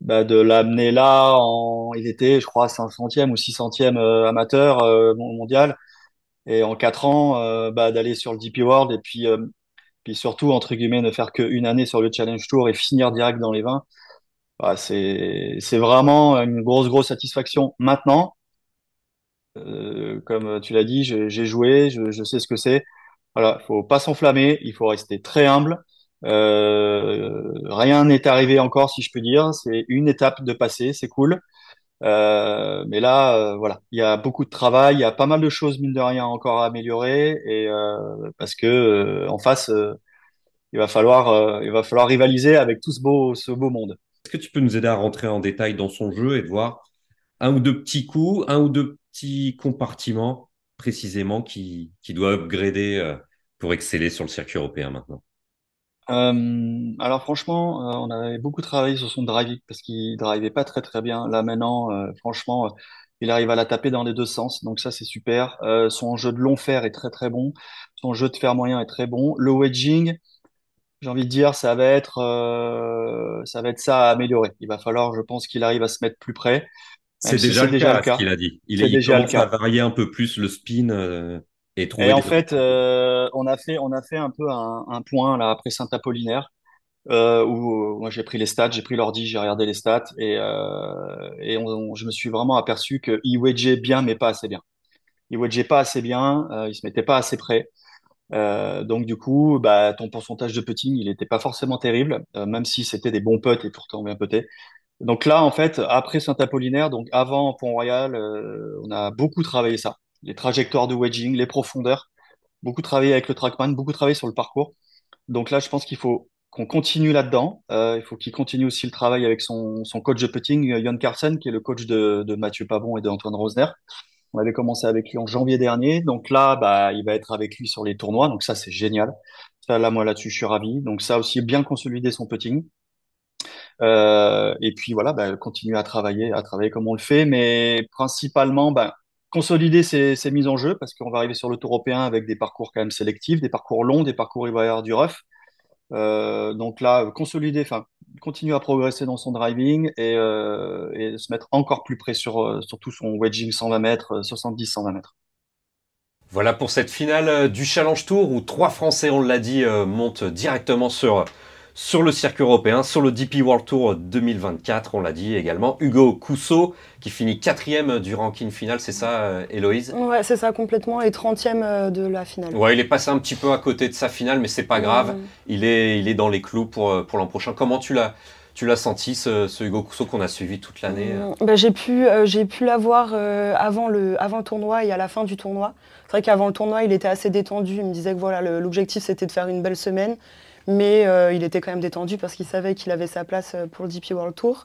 K: bah, de l'amener là, en, il était, je crois, 500e ou 600e euh, amateur euh, mondial. Et en quatre ans, euh, bah, d'aller sur le DP World et puis puis surtout, entre guillemets, ne faire qu'une année sur le Challenge Tour et finir direct dans les 20, bah, c'est vraiment une grosse, grosse satisfaction. Maintenant, euh, comme tu l'as dit, j'ai joué, je, je, sais ce que c'est. Voilà, faut pas s'enflammer, il faut rester très humble. Euh, rien n'est arrivé encore, si je peux dire. C'est une étape de passé, c'est cool. Euh, mais là, euh, voilà, il y a beaucoup de travail, il y a pas mal de choses mine de rien encore à améliorer, et euh, parce que en face, il va falloir, il va falloir rivaliser avec tout ce beau, ce beau monde.
A: Est-ce que tu peux nous aider à rentrer en détail dans son jeu et de voir un ou deux petits coups, un ou deux petits compartiments précisément qui, qui doit upgrader pour exceller sur le circuit européen maintenant?
K: Euh, alors franchement, euh, on avait beaucoup travaillé sur son driving parce qu'il drivait pas très très bien. Là maintenant, euh, franchement, il arrive à la taper dans les deux sens, donc ça c'est super. son jeu de long fer est très très bon. Son jeu de fer moyen est très bon. Le wedging, j'ai envie de dire, ça va être ça va être ça à améliorer. Il va falloir, je pense, qu'il arrive à se mettre plus près.
A: C'est déjà, le cas, ce qu'il a dit. Il, est, déjà commence à varier un peu plus le spin. Et,
K: en fait, euh, on a fait, on a fait un peu un, un point là après Saint-Apollinaire euh, où euh, moi j'ai pris les stats, j'ai pris l'ordi, j'ai regardé les stats et, et on, je me suis vraiment aperçu que il wedgeait bien mais pas assez bien. Il wedgeait pas assez bien, il se mettait pas assez près. Euh, donc du coup, bah, ton pourcentage de putting, il n'était pas forcément terrible, même si c'était des bons putts et pourtant bien putés. Donc là, en fait, après Saint-Apollinaire, donc avant Pont-Royal, on a beaucoup travaillé ça les trajectoires de wedging, les profondeurs. Beaucoup travaillé avec le trackman, beaucoup travaillé sur le parcours. Donc là, je pense qu'il faut qu'on continue là-dedans. Euh, il faut qu'il continue aussi le travail avec son, son coach de putting, Jon Carlsen, qui est le coach de, Mathieu Pavon et d'Antoine Rosner. On avait commencé avec lui en janvier dernier. Donc là, bah, il va être avec lui sur les tournois. Donc ça, c'est génial. Là, moi, là-dessus, je suis ravi. Donc ça aussi, bien consolider son putting. Euh, et puis voilà, bah, continuer à travailler, à travailler comme on le fait, mais principalement, bah, consolider ces, mises en jeu parce qu'on va arriver sur le tour européen avec des parcours quand même sélectifs, des parcours longs, des parcours il va y avoir du rough. Euh, donc là, consolider, enfin, continuer à progresser dans son driving et, euh, se mettre encore plus près sur, euh, sur tout son wedging 120 mètres, 70-120 mètres.
A: Voilà pour cette finale du Challenge Tour où trois Français, on l'a dit, montent directement sur sur le circuit européen, sur le DP World Tour 2024, on l'a dit également. Hugo Cousseau, qui finit quatrième du ranking final, c'est ça, euh, Héloïse?
B: Ouais, c'est ça, complètement, et 30e euh, de la finale.
A: Ouais, il est passé un petit peu à côté de sa finale, mais c'est pas grave. Il, est, il est dans les clous pour, euh, pour l'an prochain. Comment tu l'as tu l'as senti, ce, Hugo Cousseau qu'on a suivi toute l'année
B: bah, J'ai pu, j'ai pu l'avoir avant, le, avant le tournoi et à la fin du tournoi. C'est vrai qu'avant le tournoi, il était assez détendu. Il me disait que voilà, l'objectif, c'était de faire une belle semaine mais euh, il était quand même détendu parce qu'il savait qu'il avait sa place euh, pour le DP World Tour.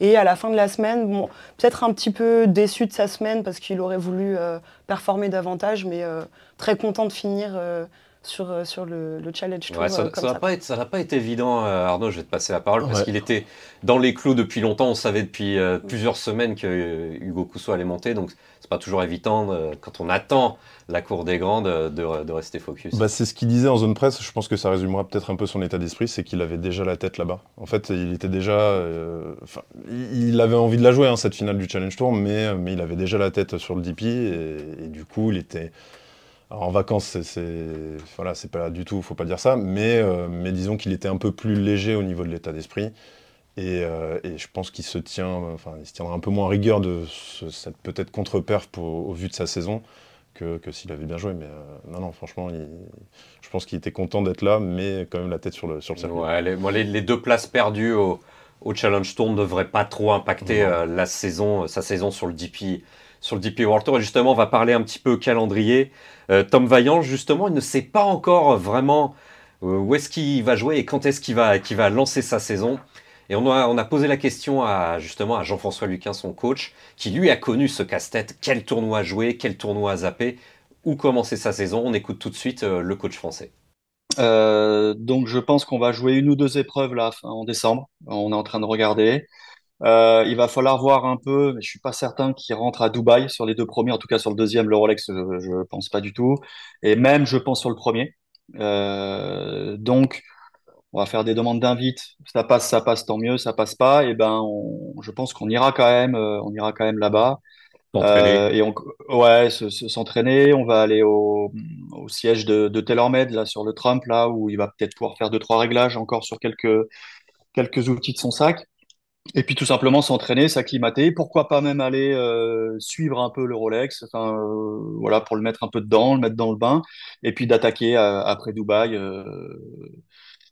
B: Et à la fin de la semaine, bon, peut-être un petit peu déçu de sa semaine parce qu'il aurait voulu euh, performer davantage, mais très content de finir sur, sur le, Challenge Tour.
A: ça n'a pas, été, pas été évident, Arnaud, je vais te passer la parole, parce qu'il était dans les clous depuis longtemps. On savait depuis plusieurs semaines que Hugo Cousseau allait monter, donc c'est pas toujours évident quand on attend la cour des grands de, rester focus.
C: Bah, c'est ce qu'il disait en zone presse, je pense que ça résumera peut-être un peu son état d'esprit, c'est qu'il avait déjà la tête là-bas. En fait, il était déjà... Euh, il avait envie de la jouer, hein, cette finale du Challenge Tour, mais, mais il avait déjà la tête sur le DP, et, du coup, il était... en vacances, c'est voilà, c'est pas du tout, faut pas dire ça, mais, euh, mais disons qu'il était un peu plus léger au niveau de l'état d'esprit. Et, euh, je pense qu'il se tient, enfin, il tiendra un peu moins rigueur de cette peut-être contre-perf au vu de sa saison que, s'il avait bien joué. Mais euh, non, non, franchement, je pense qu'il était content d'être là, mais quand même la tête sur le, sur le circuit.
A: Ouais, les, deux places perdues au, au Challenge Tour ne devraient pas trop impacter euh, la saison, sa saison sur le DP. Sur le DP World Tour. Et justement, on va parler un petit peu calendrier. Euh, Tom Vaillant, justement, il ne sait pas encore vraiment où est-ce qu'il va jouer et quand est-ce qu'il va, qu'il va lancer sa saison. Et on a, posé la question à, justement à Jean-François Luquin, son coach, qui lui a connu ce casse-tête. Quel tournoi jouer, quel tournoi zapper, où commencer sa saison? On écoute tout de suite euh, le coach français.
K: Euh, donc je pense qu'on va jouer une ou deux épreuves là en décembre. On est en train de regarder. Euh, il va falloir voir un peu, mais je suis pas certain qu'il rentre à Dubaï sur les deux premiers, en tout cas sur le deuxième, le Rolex, je, je pense pas du tout. Et même, je pense sur le premier. Donc, on va faire des demandes d'invite. Ça passe, ça passe, tant mieux. Ça passe pas, et eh ben, je pense qu'on ira quand même, euh, on ira quand même là-bas. Euh, et on, ouais, s'entraîner. On va aller au, au siège de, de TaylorMade, là, sur le Trump, là, où il va peut-être pouvoir faire deux, trois réglages encore sur quelques, quelques outils de son sac. Et puis tout simplement s'entraîner, s'acclimater, pourquoi pas même aller euh, suivre un peu le Rolex, enfin euh, voilà pour le mettre un peu dedans, le mettre dans le bain, et puis d'attaquer après Dubaï.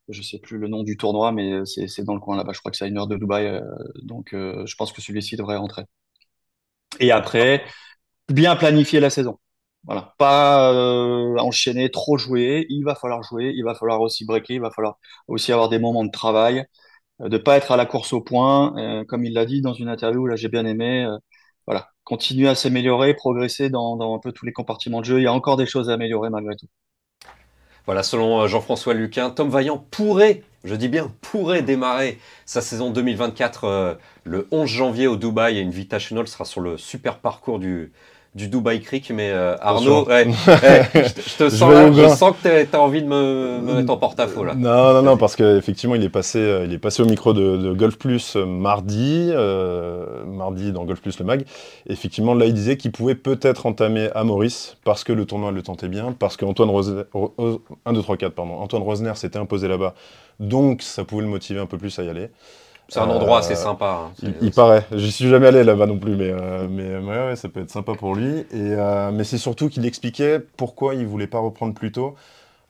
K: Euh, je sais plus le nom du tournoi, mais c'est dans le coin là-bas. Je crois que c'est à une heure de Dubaï, donc je pense que celui-ci devrait rentrer. Et après, bien planifier la saison. Pas enchaîner, trop jouer. Il va falloir jouer, il va falloir aussi breaker, il va falloir aussi avoir des moments de travail. Euh, de pas être à la course au point, euh, comme il l'a dit dans une interview, là j'ai bien aimé. Euh, continuer à s'améliorer, progresser dans, un peu tous les compartiments de jeu. Il y a encore des choses à améliorer malgré tout.
A: Voilà, selon Jean-François Luquin, Tom Vaillant pourrait, je dis bien pourrait démarrer sa saison 2024 le 11 janvier au Dubaï et Invitational sera sur le super parcours du, du Dubai Creek, mais euh, Arnaud, ouais, [LAUGHS] je, te sens, je, sens que tu as envie de me, mettre en porte-à-faux là.
C: Non, non, non, parce qu'effectivement, il est passé, euh, il est passé au micro de, Golf Plus euh, mardi, mardi dans Golf Plus le mag. effectivement, là, il disait qu'il pouvait peut-être entamer à Maurice parce que le tournoi le tentait bien, parce qu'Antoine Rosner, 1, 2, 3, 4, pardon, Antoine Rosner s'était imposé là-bas, donc ça pouvait le motiver un peu plus à y aller.
A: C'est un endroit assez sympa.
C: Hein. Il, paraît. J'y suis jamais allé là-bas non plus, mais, euh, mais ouais, ça peut être sympa pour lui. Et, euh, mais c'est surtout qu'il expliquait pourquoi il voulait pas reprendre plus tôt.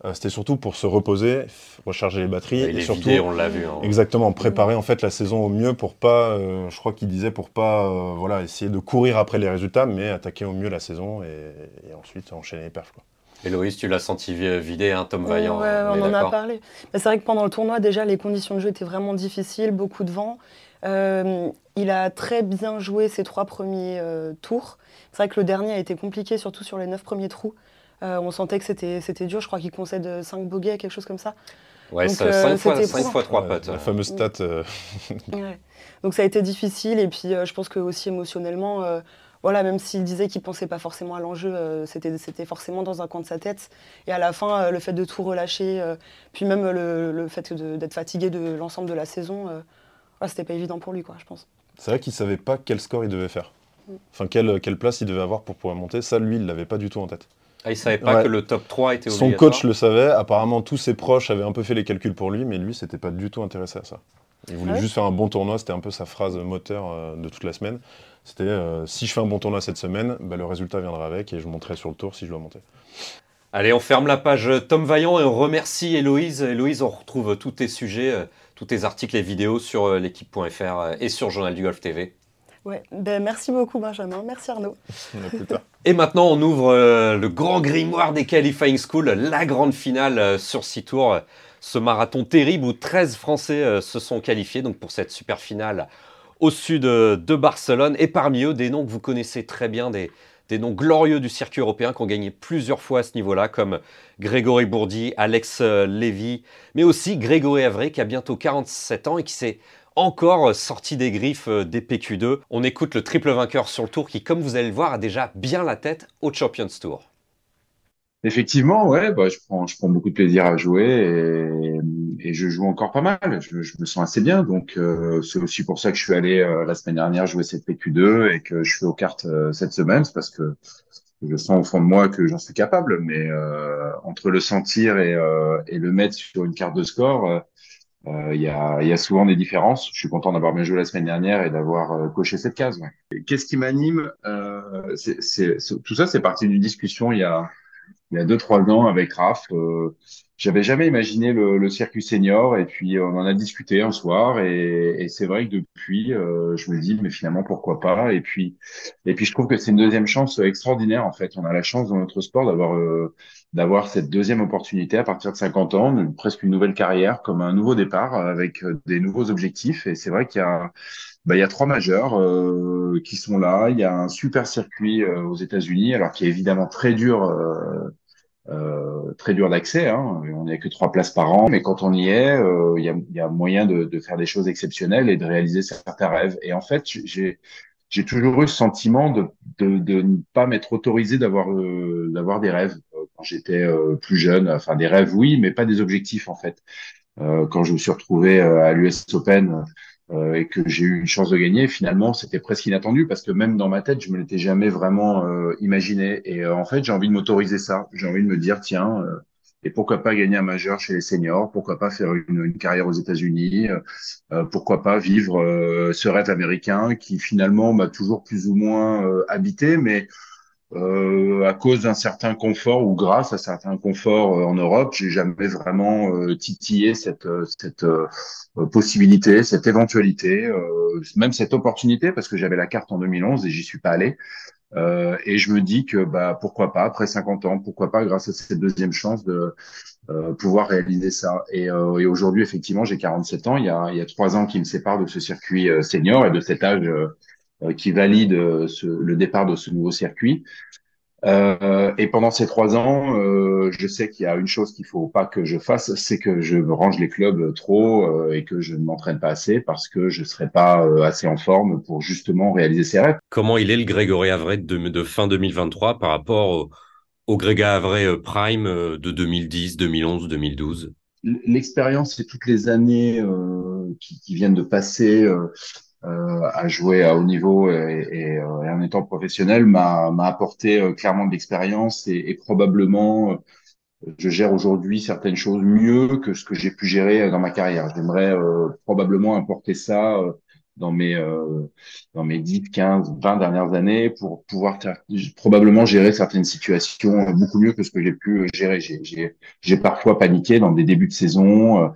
C: Euh, c'était surtout pour se reposer, recharger les batteries.
A: et,
C: surtout,
A: on l'a vu. Hein.
C: Exactement, préparer en fait la saison au mieux pour pas, je crois qu'il disait, pour pas voilà, essayer de courir après les résultats, mais attaquer au mieux la saison et, ensuite enchaîner les perfs. Quoi.
A: Héloïse, tu l'as senti vidé, un hein, Tom Vaillant.
B: on, en a parlé. C'est vrai que pendant le tournoi, déjà, les conditions de jeu étaient vraiment difficiles, beaucoup de vent. Euh, il a très bien joué ses trois premiers euh, tours. C'est vrai que le dernier a été compliqué, surtout sur les neuf premiers trous. Euh, on sentait que c'était dur. Je crois qu'il concède 5 bogeys, quelque chose comme ça.
A: Ouais, 5 fois, 5 fois 3 potes.
C: La fameuse stat.
B: Donc ça a été difficile. Et puis je pense que aussi émotionnellement, voilà, même s'il disait qu'il pensait pas forcément à l'enjeu, euh, c'était, forcément dans un coin de sa tête. Et à la fin, euh, le fait de tout relâcher, euh, puis même le, fait d'être fatigué de l'ensemble de la saison, c'était pas évident pour lui, quoi, je pense.
C: C'est vrai qu'il savait pas quel score il devait faire. Mm. Enfin, quelle, quelle, place il devait avoir pour pouvoir monter. Ça, lui, il l'avait pas du tout en tête.
A: Ah, il savait pas que le top 3 était
C: obligatoire. Son coach le savait. Apparemment, tous ses proches avaient un peu fait les calculs pour lui, mais lui, s'était pas du tout intéressé à ça. Il voulait ah juste faire un bon tournoi. C'était un peu sa phrase moteur de toute la semaine. C'était euh, si je fais un bon tournoi cette semaine, bah, le résultat viendra avec et je monterai sur le tour si je dois monter.
A: Allez, on ferme la page Tom Vaillant et on remercie Héloïse. Héloïse, on retrouve tous tes sujets, euh, tous tes articles et vidéos sur euh, l'équipe.fr et sur Journal du Golf TV.
B: Ouais, ben merci beaucoup Benjamin, merci Arnaud. [LAUGHS]
A: et maintenant on ouvre le grand grimoire des qualifying schools, la grande finale sur 6 tours, ce marathon terrible où 13 Français se sont qualifiés donc pour cette super finale au sud de Barcelone. Et parmi eux, des noms que vous connaissez très bien, des, noms glorieux du circuit européen qui ont gagné plusieurs fois à ce niveau-là, comme Grégory Bourdi, Alex euh, Lévy, mais aussi Grégory Avré qui a bientôt 47 ans et qui s'est encore sorti des griffes euh, des PQ2. On écoute le triple vainqueur sur le tour qui, comme vous allez le voir, a déjà bien la tête au Champions Tour.
L: Effectivement, ouais, bah, je prends, je prends beaucoup de plaisir à jouer et, et je joue encore pas mal. Je, je me sens assez bien, donc euh, c'est aussi pour ça que je suis allé euh, la semaine dernière jouer cette PQ2 et que je suis aux cartes euh, cette semaine, c'est parce que je sens au fond de moi que j'en suis capable. Mais entre le sentir et, et, le mettre sur une carte de score, il y, a, y, a, souvent des différences. Je suis content d'avoir bien joué la semaine dernière et d'avoir coché cette case. Qu'est-ce qui m'anime c'est, Tout ça, c'est parti d'une discussion il y a il y a deux trois ans avec Raph. Euh, J'avais jamais imaginé le, le, circuit senior et puis on en a discuté un soir et, et c'est vrai que depuis euh, je me dis mais finalement pourquoi pas? Et puis et puis je trouve que c'est une deuxième chance extraordinaire en fait. On a la chance dans notre sport d'avoir euh, d'avoir cette deuxième opportunité à partir de 50 ans, presque une nouvelle carrière comme un nouveau départ avec euh, des nouveaux objectifs et c'est vrai qu'il y a bah, il y a trois majeurs euh, qui sont là. Il y a un super circuit euh, aux États-Unis, alors qui est évidemment très dur euh, euh, très dur d'accès. Hein. On n'est que trois places par an, mais quand on y est, euh, il y, a, y, a, moyen de, de, faire des choses exceptionnelles et de réaliser certains rêves. Et en fait, j'ai j'ai toujours eu ce sentiment de, de, de ne pas m'être autorisé d'avoir euh, d'avoir des rêves quand j'étais plus jeune. Enfin, des rêves, oui, mais pas des objectifs en fait. quand je me suis retrouvé à l'US Open euh, et que j'ai eu une chance de gagner, finalement, c'était presque inattendu parce que même dans ma tête, je me l'étais jamais vraiment euh, imaginé. Et euh, en fait, j'ai envie de m'autoriser ça. J'ai envie de me dire, tiens, et pourquoi pas gagner un majeur chez les seniors? Pourquoi pas faire une, une carrière aux États-Unis? Pourquoi pas vivre ce rêve américain qui finalement m'a toujours plus ou moins habité, mais euh, à cause d'un certain confort ou grâce à certains conforts euh, en Europe, j'ai jamais vraiment euh, titillé cette euh, cette possibilité, cette éventualité, même cette opportunité parce que j'avais la carte en 2011 et j'y suis pas allé. et je me dis que bah pourquoi pas après 50 ans, pourquoi pas grâce à cette deuxième chance de pouvoir réaliser ça. Et, et aujourd'hui effectivement j'ai 47 ans. Il y a il y a trois ans qui me séparent de ce circuit senior et de cet âge euh, qui valide euh, ce, le départ de ce nouveau circuit. Euh, et pendant ces trois ans, euh, je sais qu'il y a une chose qu'il faut pas que je fasse, c'est que je me range les clubs trop euh, et que je ne m'entraîne pas assez parce que je serai pas assez en forme pour justement réaliser ces rêves.
A: Comment il est le Grégory Avray de, de fin 2023 par rapport au, au Grégory Avray Prime de 2010, 2011, 2012
L: L'expérience et toutes les années qui, qui, viennent de passer euh, à jouer à haut niveau et, et, euh, en étant professionnel m'a apporté euh, clairement de l'expérience et, et, probablement je gère aujourd'hui certaines choses mieux que ce que j'ai pu gérer dans ma carrière. J'aimerais probablement importer ça dans mes dans mes 10, 15, 20 dernières années pour pouvoir probablement gérer certaines situations beaucoup mieux que ce que j'ai pu gérer. J'ai parfois paniqué dans des débuts de saison.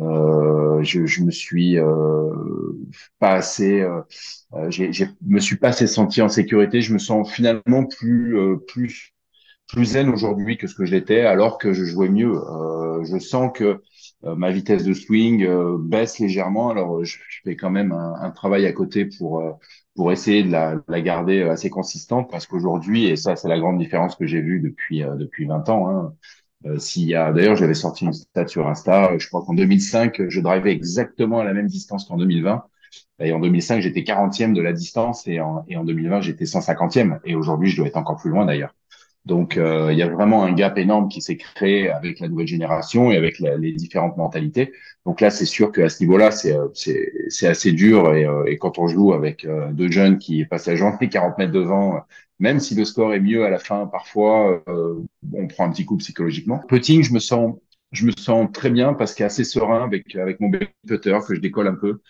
L: Euh, je, je, me suis euh, pas assez, euh, euh je me suis pas assez senti en sécurité. Je me sens finalement plus euh, plus plus zen aujourd'hui que ce que j'étais, alors que je jouais mieux. Je sens que ma vitesse de swing baisse légèrement. Alors je, fais quand même un, un, travail à côté pour pour essayer de la, la garder assez consistante parce qu'aujourd'hui, et ça c'est la grande différence que j'ai vue depuis depuis 20 ans. Hein, euh, s'il y a, d'ailleurs, j'avais sorti une stat sur Insta. Euh, je crois qu'en 2005, je drivais exactement à la même distance qu'en 2020. Et en 2005, j'étais 40e de la distance et en, et en 2020, j'étais 150e. Et aujourd'hui, je dois être encore plus loin d'ailleurs. Donc, euh, il y a vraiment un gap énorme qui s'est créé avec la nouvelle génération et avec les différentes mentalités. Donc là, c'est sûr qu'à ce niveau-là, c'est c'est assez dur. Et, et, quand on joue avec deux jeunes qui passent la journée [LAUGHS] 40 mètres devant même si le score est mieux à la fin, parfois, euh, on prend un petit coup psychologiquement. Putting, je me sens, je me sens très bien parce qu'il est assez serein avec avec mon putter que je décolle un peu.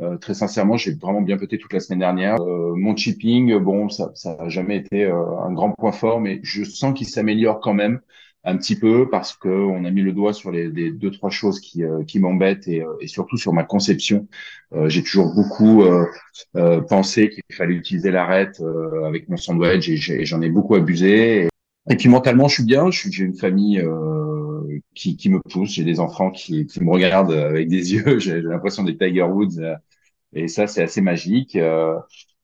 L: Euh, très sincèrement, j'ai vraiment bien puté toute la semaine dernière. Euh, mon chipping, bon, ça, ça a jamais été euh, un grand point fort, mais je sens qu'il s'améliore quand même un petit peu parce que on a mis le doigt sur les, deux trois choses qui, euh, qui m'embêtent et, euh, et, surtout sur ma conception. Euh, j'ai toujours beaucoup pensé qu'il fallait utiliser l'arête avec mon sandwich et j'en ai, beaucoup abusé. Et, puis mentalement, je suis bien. J'ai une famille qui, qui me pousse. J'ai des enfants qui, qui me regardent avec des [LAUGHS] yeux. J'ai l'impression des Tiger Woods. et ça, c'est assez magique.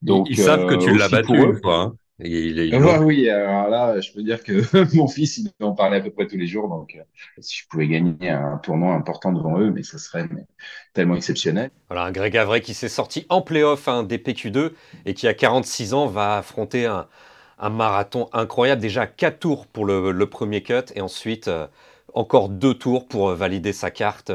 A: donc, ils, savent que tu l'as battu fois. Hein.
L: Il, oui, alors là, je peux dire que [LAUGHS] mon fils, il en parlait à peu près tous les jours. Donc, euh, si je pouvais gagner un tournoi important devant eux, mais ça serait tellement exceptionnel.
A: Voilà, un Greg Avray qui s'est sorti en playoff hein, des PQ2 et qui, à 46 ans, va affronter un, marathon incroyable. Déjà, quatre tours pour le, premier cut et ensuite euh, encore deux tours pour euh, valider sa carte.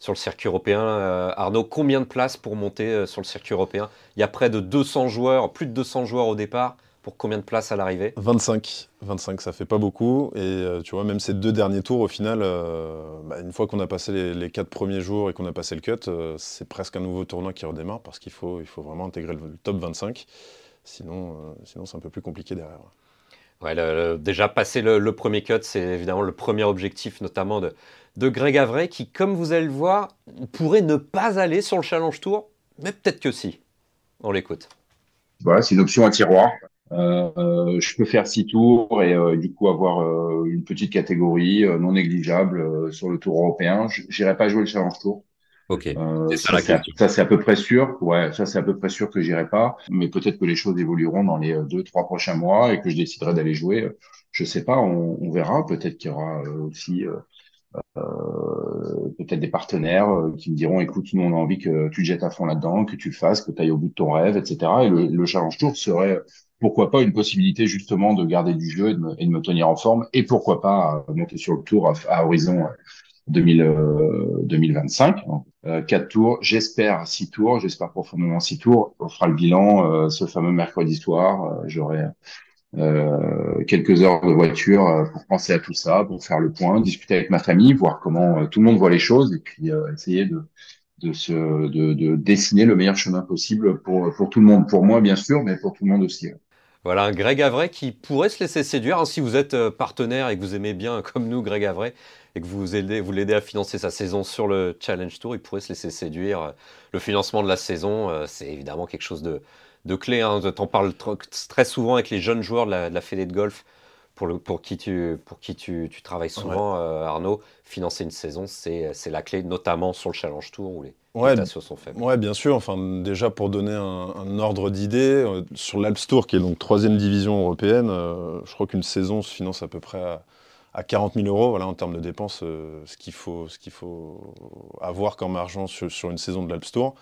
A: sur le circuit européen. Arnaud, combien de places pour monter sur le circuit européen? Il y a près de 200 joueurs, plus de 200 joueurs au départ pour combien de places à l'arrivée?
C: 25. 25, ça fait pas beaucoup. Et euh, tu vois, même ces deux derniers tours, au final, euh, bah, une fois qu'on a passé les, quatre premiers jours et qu'on a passé le cut, euh, c'est presque un nouveau tournoi qui redémarre parce qu'il faut, il faut vraiment intégrer le, top 25. Sinon, sinon c'est un peu plus compliqué derrière.
A: Ouais, déjà passer le, premier cut, c'est évidemment le premier objectif, notamment de, Greg Avray, qui, comme vous allez le voir, pourrait ne pas aller sur le Challenge Tour, mais peut-être que si. On l'écoute.
L: Voilà, c'est une option à tiroir. Euh, je peux faire six tours et euh, du coup avoir euh, une petite catégorie non négligeable sur le tour européen. J'irai pas jouer le Challenge Tour.
A: Ok.
L: ça, ça c'est à peu près sûr. Ouais, ça c'est à peu près sûr que j'irai pas. Mais peut-être que les choses évolueront dans les deux, trois prochains mois et que je déciderai d'aller jouer. Je sais pas. On, on verra. Peut-être qu'il y aura aussi peut-être des partenaires qui me diront écoute nous on a envie que tu te jettes à fond là-dedans que tu le fasses que tu ailles au bout de ton rêve etc et le, le challenge tour serait pourquoi pas une possibilité justement de garder du jeu et de me, tenir en forme et pourquoi pas monter sur le tour à, horizon 2025. quatre tours, j'espère six tours, j'espère profondément six tours. On fera le bilan ce fameux mercredi soir. J'aurai quelques heures de voiture pour penser à tout ça, pour faire le point, discuter avec ma famille, voir comment tout le monde voit les choses et puis essayer de de, se, de, de, dessiner le meilleur chemin possible pour, pour tout le monde. Pour moi, bien sûr, mais pour tout le monde aussi.
A: Voilà, un Greg Avray qui pourrait se laisser séduire. Hein, si vous êtes euh, partenaire et que vous aimez bien, comme nous, Greg Avray, et que vous aidez, vous l'aidez à financer sa saison sur le Challenge Tour, il pourrait se laisser séduire. Le financement de la saison, euh, c'est évidemment quelque chose de, de clé. Hein. T'en parles très souvent avec les jeunes joueurs de la, de de golf pour, le, pour qui tu, pour qui tu, tu travailles souvent, euh, Arnaud, financer une saison, c'est la clé, notamment sur le Challenge Tour où les
C: ouais, sont faibles. Ouais, bien sûr. Enfin, déjà, pour donner un, ordre d'idée, euh, sur l'Alps Tour, qui est donc troisième division européenne, euh, je crois qu'une saison se finance à peu près à, 40 000 euros voilà, en termes de dépenses, ce qu'il faut, qu'il faut avoir comme argent sur, sur une saison de l'Alps Tour.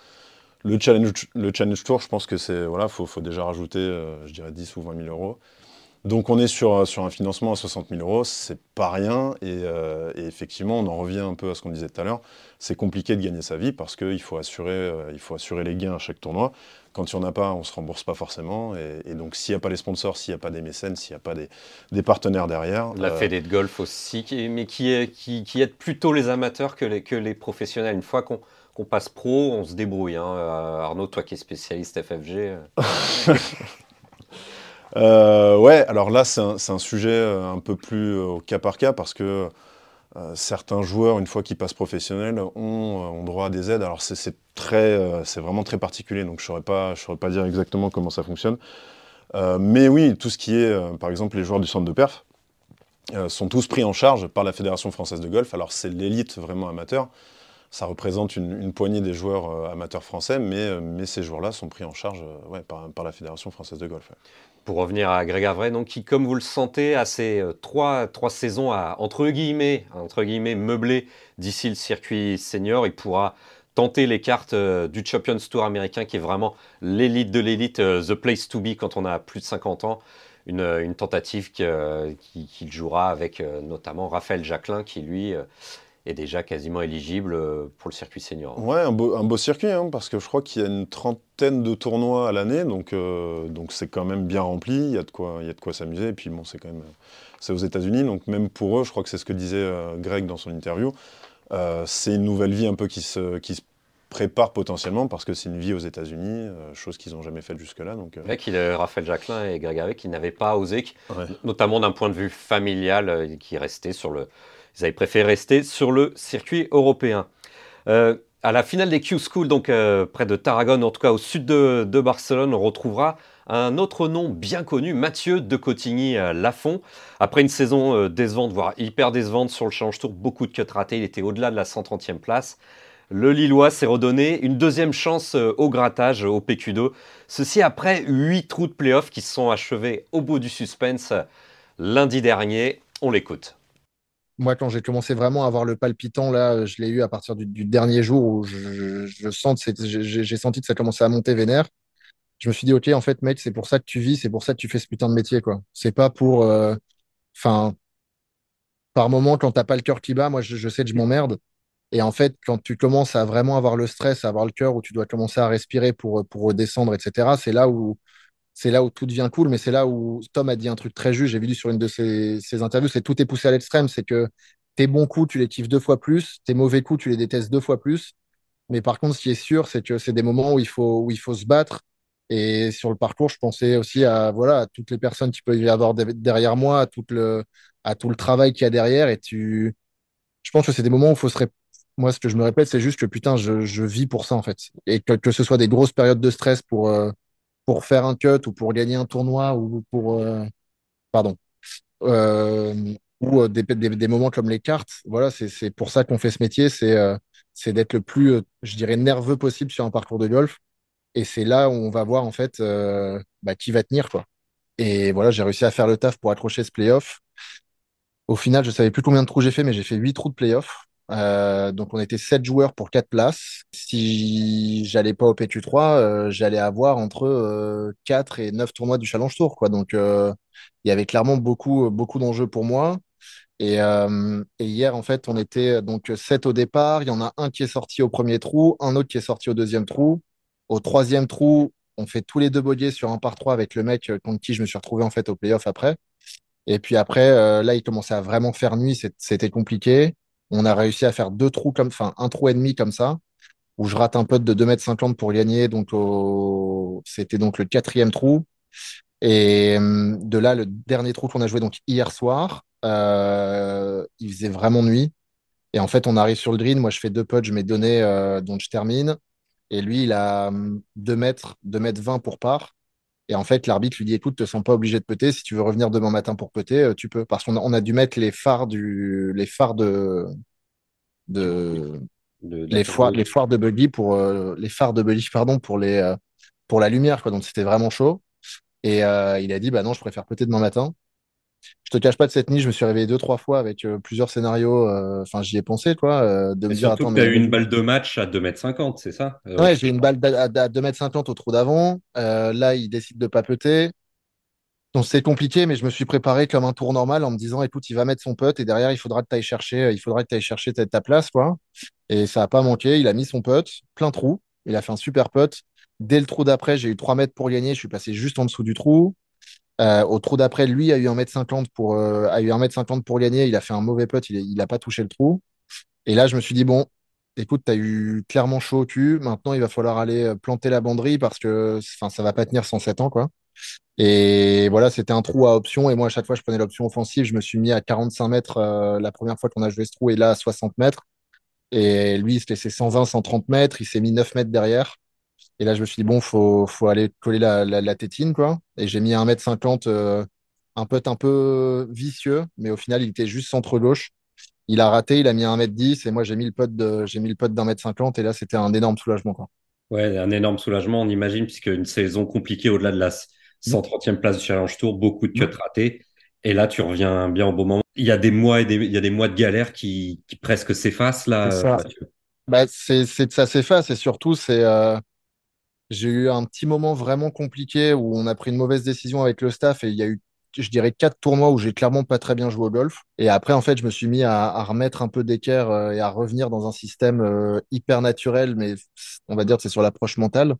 C: Le challenge, le challenge Tour, je pense que c'est voilà, faut, faut déjà rajouter, je dirais 10 ou 20 000 euros. Donc on est sur, sur un financement à 60 000 euros, c'est pas rien. Euh, et, effectivement, on en revient un peu à ce qu'on disait tout à l'heure. C'est compliqué de gagner sa vie parce qu'il faut, assurer, euh, il faut assurer les gains à chaque tournoi. Quand il n'y en a pas, on ne se rembourse pas forcément. Et, donc s'il n'y a pas les sponsors, s'il n'y a pas des mécènes, s'il n'y a pas des, des, partenaires derrière.
A: La euh... Fédé de golf aussi, mais qui, est, qui, qui, aide plutôt les amateurs que les, que les professionnels. Une fois qu'on passe pro, on se débrouille. Hein. Arnaud, toi qui es spécialiste FFG.
C: Euh, [LAUGHS] ouais, alors là, c'est un, sujet euh, un peu plus euh, au cas par cas parce que certains joueurs, une fois qu'ils passent professionnels, ont, droit à des aides. Alors c'est vraiment très particulier, donc je ne saurais, pas, saurais pas dire exactement comment ça fonctionne. mais oui, tout ce qui est, par exemple, les joueurs du centre de perf, sont tous pris en charge par la Fédération française de golf. Alors c'est l'élite vraiment amateur. Ça représente une, poignée des joueurs amateurs français, mais, mais ces joueurs-là sont pris en charge ouais, par, la Fédération française de golf
A: pour revenir à Greg Avray, donc, qui, comme vous le sentez, a ces euh, trois, trois saisons à, entre guillemets, meubler d'ici le circuit senior. Il pourra tenter les cartes euh, du Champions Tour américain, qui est vraiment l'élite de l'élite, euh, the place to be quand on a plus de 50 ans. Une tentative qu'il jouera avec notamment Raphaël Jacquelin, qui lui est déjà quasiment éligible euh, pour le circuit senior.
C: Ouais, un beau, un beau circuit, hein, parce que je crois qu'il y a une trentaine de tournois à l'année, donc euh, donc c'est quand même bien rempli. Il y a de quoi, il y a de quoi s'amuser. Et puis bon, c'est quand même, c'est aux États-Unis, donc même pour eux, je crois que c'est ce que disait euh, Greg dans son interview. c'est une nouvelle vie un peu qui se, qui se prépare potentiellement parce que c'est une vie aux États-Unis, chose qu'ils n'ont jamais faite jusque-là. Donc,
A: euh... qu'il Raphaël Jacquelin et Greg Harvey qui n'avaient pas osé, notamment d'un point de vue familial, qui restait sur le, ils avaient préféré rester sur le circuit européen. Euh, à la finale des Q-School, donc euh, près de Tarragone, en tout cas au sud de, Barcelone, on retrouvera un autre nom bien connu, Mathieu de Cotigny-Lafont. Après une saison euh, décevante, voire hyper décevante sur le Challenge Tour, beaucoup de cuts ratés, il était au-delà de la 130e place. Le Lillois s'est redonné une deuxième chance au grattage au PQ2. Ceci après huit trous de playoff qui se sont achevés au bout du suspense lundi dernier. On l'écoute
M: moi, quand j'ai commencé vraiment à avoir le palpitant, là, je l'ai eu à partir du, dernier jour où je, je sens, j'ai senti que ça commençait à monter vénère. Je me suis dit, OK, en fait, mec, c'est pour ça que tu vis, c'est pour ça que tu fais ce putain de métier, quoi. C'est pas pour. Euh, enfin, par moment, quand t'as pas le cœur qui bat, moi, je, sais que je m'emmerde. Et en fait, quand tu commences à vraiment avoir le stress, à avoir le cœur, où tu dois commencer à respirer pour, pour redescendre, etc., c'est là où c'est là où tout devient cool, mais c'est là où Tom a dit un truc très juste. J'ai vu sur une de ses, interviews, c'est tout est poussé à l'extrême. C'est que tes bons coups, tu les kiffes deux fois plus, tes mauvais coups, tu les détestes deux fois plus. Mais par contre, ce qui est sûr, c'est que c'est des moments où il faut, où il faut se battre. Et sur le parcours, je pensais aussi à, voilà, à toutes les personnes qui peuvent y avoir derrière moi, à tout le, à tout le travail qu'il y a derrière. Et tu, je pense que c'est des moments où il faut se moi, ce que je me répète, c'est juste que putain, je, je, vis pour ça, en fait. Et que, que ce soit des grosses périodes de stress pour, euh, pour faire un cut ou pour gagner un tournoi ou pour euh, pardon euh, ou euh, des, moments comme les cartes voilà c'est pour ça qu'on fait ce métier c'est d'être le plus je dirais nerveux possible sur un parcours de golf. Et c'est là où on va voir en fait bah, qui va tenir quoi. Et voilà j'ai réussi à faire le taf pour accrocher ce playoff. Au final je savais plus combien de trous j'ai fait mais j'ai fait huit trous de playoff euh, donc on était 7 joueurs pour 4 places. Si j'allais pas au PQ3, euh, j'allais avoir entre euh, 4 et 9 tournois du Challenge Tour. Quoi. Donc euh, il y avait clairement beaucoup, beaucoup d'enjeux pour moi. Et, hier, en fait, on était donc 7 au départ. Il y en a un qui est sorti au premier trou, un autre qui est sorti au deuxième trou. Au troisième trou, on fait tous les deux bogeys sur un par trois avec le mec contre qui je me suis retrouvé en fait au playoff après. Et puis après, là, il commençait à vraiment faire nuit. C'était compliqué. On a réussi à faire deux trous comme, un trou et demi comme ça où je rate un putt de 2,50 m pour gagner. Donc, c'était donc le quatrième trou. Et hum, de là, le dernier trou qu'on a joué donc hier soir, euh, il faisait vraiment nuit. Et en fait, on arrive sur le green. Moi, je fais deux putts, je mets donné, euh, donc je termine. Et lui, il a 2 hum, mètres, 2 mètres 20 pour part. Et en fait, l'arbitre lui dit écoute, te sens pas obligé de putter. Si tu veux revenir demain matin pour putter, euh, tu peux. Parce qu'on a, on a dû mettre les phares, du, les phares de, de, les, foires, les foires de buggy pour euh, les phares de buggy pardon pour les euh, pour la lumière quoi donc c'était vraiment chaud et euh, il a dit bah non je préfère peut-être demain matin je te cache pas de cette nuit je me suis réveillé deux trois fois avec plusieurs scénarios enfin j'y ai pensé quoi
A: de me dire attends tu as eu une balle de match à 2m50 c'est ça?
M: Ouais j'ai une balle à, 2m50 au trou d'avant là il décide de papeter donc c'est compliqué, mais je me suis préparé comme un tour normal en me disant, écoute, il va mettre son putt et derrière, il faudra que tu ailles chercher, il faudra que tu ailles chercher ta, ta, place, quoi. Et ça n'a pas manqué. Il a mis son putt, plein trou. Il a fait un super putt. Dès le trou d'après, j'ai eu 3 mètres pour gagner. Je suis passé juste en dessous du trou. Euh, au trou d'après, lui a eu 1m50 pour, euh, a eu 1m50 pour gagner. Il a fait un mauvais putt. Il n'a pas touché le trou. Et là, je me suis dit, bon, écoute, tu as eu clairement chaud au cul. Maintenant, il va falloir aller euh, planter la banderie parce que ça va pas tenir 107 ans, quoi. Et voilà, c'était un trou à option. Et moi, à chaque fois, je prenais l'option offensive. Je me suis mis à 45 mètres la première fois qu'on a joué ce trou et là à 60 mètres. Et lui, il se laissait 120, 130 mètres. Il s'est mis 9 mètres derrière. Et là, je me suis dit, bon, faut, faut aller coller la, la, tétine, quoi. Et j'ai mis 1m50, euh, un putt un peu vicieux, mais au final, il était juste centre-gauche. Il a raté, il a mis 1m10, et moi, j'ai mis le putt de, j'ai mis le putt d'un mètre 50, et là, c'était un énorme soulagement, quoi.
A: Ouais, un énorme soulagement, on imagine, puisque une saison compliquée au-delà de la 130e place du Challenge Tour, beaucoup de cuts ratés. Et là, tu reviens bien au bon moment. Il y a des mois et des, il y a des mois de galère qui, qui presque s'effacent là.
M: C'est ça. Bah, c'est, ça s'efface et surtout, c'est, euh, j'ai eu un petit moment vraiment compliqué où on a pris une mauvaise décision avec le staff et il y a eu, je dirais, quatre tournois où j'ai clairement pas très bien joué au golf. Et après, en fait, je me suis mis à, remettre un peu d'équerre euh, et à revenir dans un système euh, hyper naturel, mais on va dire que c'est sur l'approche mentale.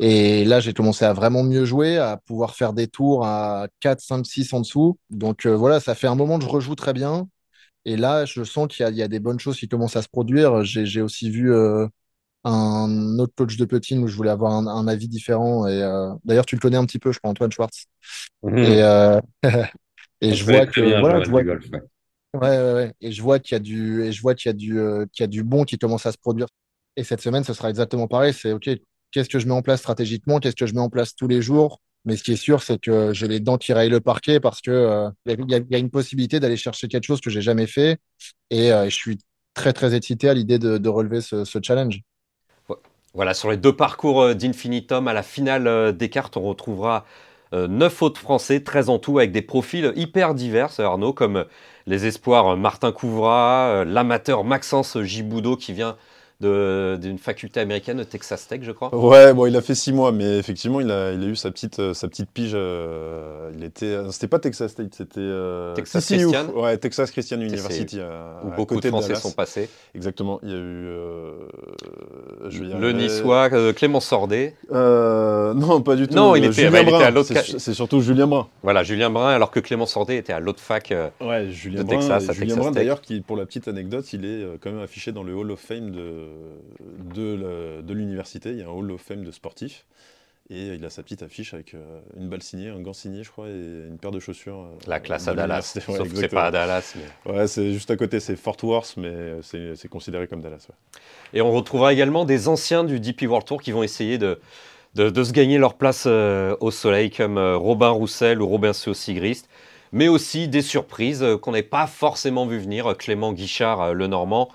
M: Et là, j'ai commencé à vraiment mieux jouer, à pouvoir faire des tours à 4, 5, 6 en dessous. Donc euh, voilà, ça fait un moment que je rejoue très bien. Et là, je sens qu'il y, a des bonnes choses qui commencent à se produire. J'ai aussi vu un autre coach de putting où je voulais avoir un, avis différent. Et euh, d'ailleurs, tu le connais un petit peu, je crois, Antoine Schwartz. Mhm. Et, [LAUGHS] et je vois que voilà, je vois, ouais, ouais, ouais. Et je vois qu'il y a du, et je vois qu'il y a du, qu'il y a du bon qui commence à se produire. Et cette semaine, ce sera exactement pareil. C'est OK, qu'est-ce que je mets en place stratégiquement, qu'est-ce que je mets en place tous les jours? Mais ce qui est sûr, c'est que j'ai les dents qui rayent le parquet parce que euh, il y, a une possibilité d'aller chercher quelque chose que j'ai jamais fait. Et euh, je suis très très excité à l'idée de, relever ce, challenge.
A: Voilà, sur les deux parcours euh, d'Infinitum, à la finale des cartes, on retrouvera neuf autres Français, 13 en tout, avec des profils hyper divers, Arnaud, comme les espoirs Martin Couvra, l'amateur Maxence Giboudo qui vient d'une faculté américaine de Texas Tech, je crois.
C: Ouais, bon, il a fait six mois, mais effectivement, il a, il a eu sa petite, euh, sa petite pige. Euh, il était, euh, c'était pas Texas State, c'était
A: Texas Christian.
C: Ouais, Texas Christian University.
A: où beaucoup de Français sont passés.
C: Exactement. Il y a eu
A: le Niçois Clément Sordet.
C: non, pas du tout.
A: Non, il était,
C: Julien
A: était à
C: l'autre. C'est surtout Julien Brun.
A: Voilà, Julien Brun, alors que Clément Sordet était à l'autre fac
C: ouais, Julien de Texas. Julien Brun, d'ailleurs, qui, pour la petite anecdote, il est quand même affiché dans le Hall of Fame de de l'université. Il y a un Hall of Fame de sportifs. Et il a sa petite affiche avec euh, une balle signée, un gant signé, je crois, et une paire de chaussures. Euh,
A: la classe à Dallas. Sauf que c'est pas à Dallas.
C: Ouais, c'est juste à côté, c'est Fort Worth, mais c'est considéré comme Dallas.
A: Et on retrouvera également des anciens du DP World Tour qui vont essayer de, de, se gagner leur place euh, au soleil, comme Robin Roussel ou Robin Sigrist mais aussi des surprises qu'on n'avait pas forcément vu venir. Clément Guichard, le Normand,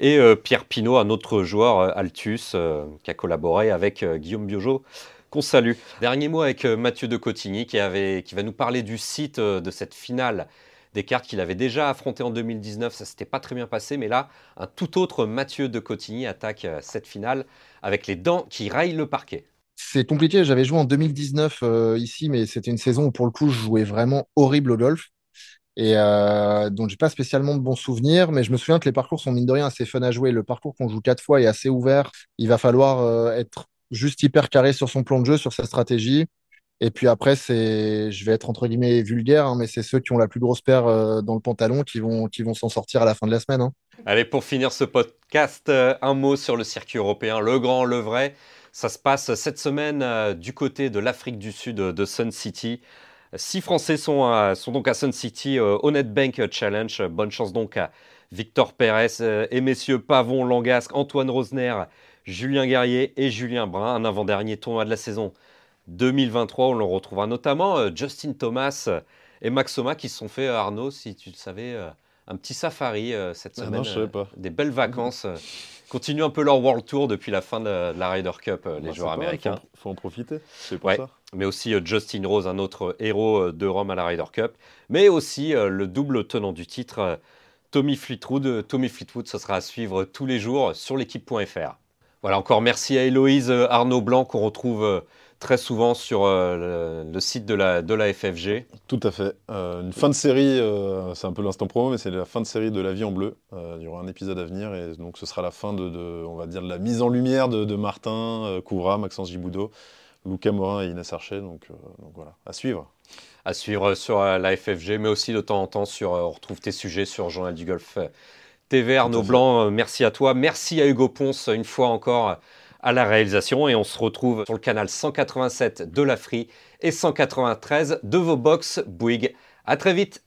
A: et euh, Pierre Pinault, un autre joueur, euh, Altus, euh, qui a collaboré avec Guillaume Biojo, qu'on salue. Dernier mot avec Mathieu de Cotigny, qui, va nous parler du site de cette finale des cartes qu'il avait déjà affronté en 2019. Ça s'était pas très bien passé, mais là, un tout autre Mathieu de Cotigny attaque cette finale avec les dents qui raillent le parquet.
M: C'est compliqué, j'avais joué en 2019 ici, mais c'était une saison où pour le coup je jouais vraiment horrible au golf. Et euh, dont j'ai pas spécialement de bons souvenirs, mais je me souviens que les parcours sont mine de rien assez fun à jouer. Le parcours qu'on joue quatre fois est assez ouvert. Il va falloir euh, être juste hyper carré sur son plan de jeu, sur sa stratégie. Et puis après, c'est, je vais être entre guillemets vulgaire, hein, mais c'est ceux qui ont la plus grosse paire euh, dans le pantalon qui vont, qui vont s'en sortir à la fin de la semaine. Hein.
A: Allez, pour finir ce podcast, euh, un mot sur le circuit européen, le grand, le vrai. Ça se passe cette semaine du côté de l'Afrique du Sud de Sun City. Six Français sont, sont donc à Sun City au NetBank Challenge. Bonne chance donc à Victor Pérez et messieurs Pavon, Langasque, Antoine Rosner, Julien Guerrier et Julien Brun. Un avant-dernier tournoi de la saison 2023. On le retrouvera notamment euh, Justin Thomas euh, et Maxoma qui se sont fait, euh, Arnaud, si tu le savais, un petit safari cette ah semaine.
C: sais pas.
A: Des belles vacances. continuent un peu leur World Tour depuis la fin de la Ryder Cup, les bah, joueurs américains.
C: Il faut, en profiter, c'est pour ça.
A: Mais aussi Justin Rose, un autre héros de Rome à la Ryder Cup. Mais aussi le double tenant du titre, Tommy Fleetwood. Tommy Fleetwood, ce sera à suivre tous les jours sur l'équipe.fr. Voilà, encore merci à Héloïse Arnaud Blanc qu'on retrouve très souvent sur euh, le, site de la, FFG.
C: Tout à fait. Euh, une fin de série, euh, c'est un peu l'instant promo, mais c'est la fin de série de La vie en bleu. il y aura un épisode à venir et donc ce sera la fin de, on va dire, de la mise en lumière de, Martin, Koura, Maxence Giboudot, Lucas Morin et Inès Archer. Donc, donc, voilà, à suivre.
A: À suivre sur la FFG, mais aussi de temps en temps sur, on retrouve tes sujets sur Journal du Golf TV. Arnaud Blanc, merci à toi. Merci à Hugo Ponce, une fois encore à la réalisation et on se retrouve sur le canal 187 de la Free et 193 de vos box Bouygues. À très vite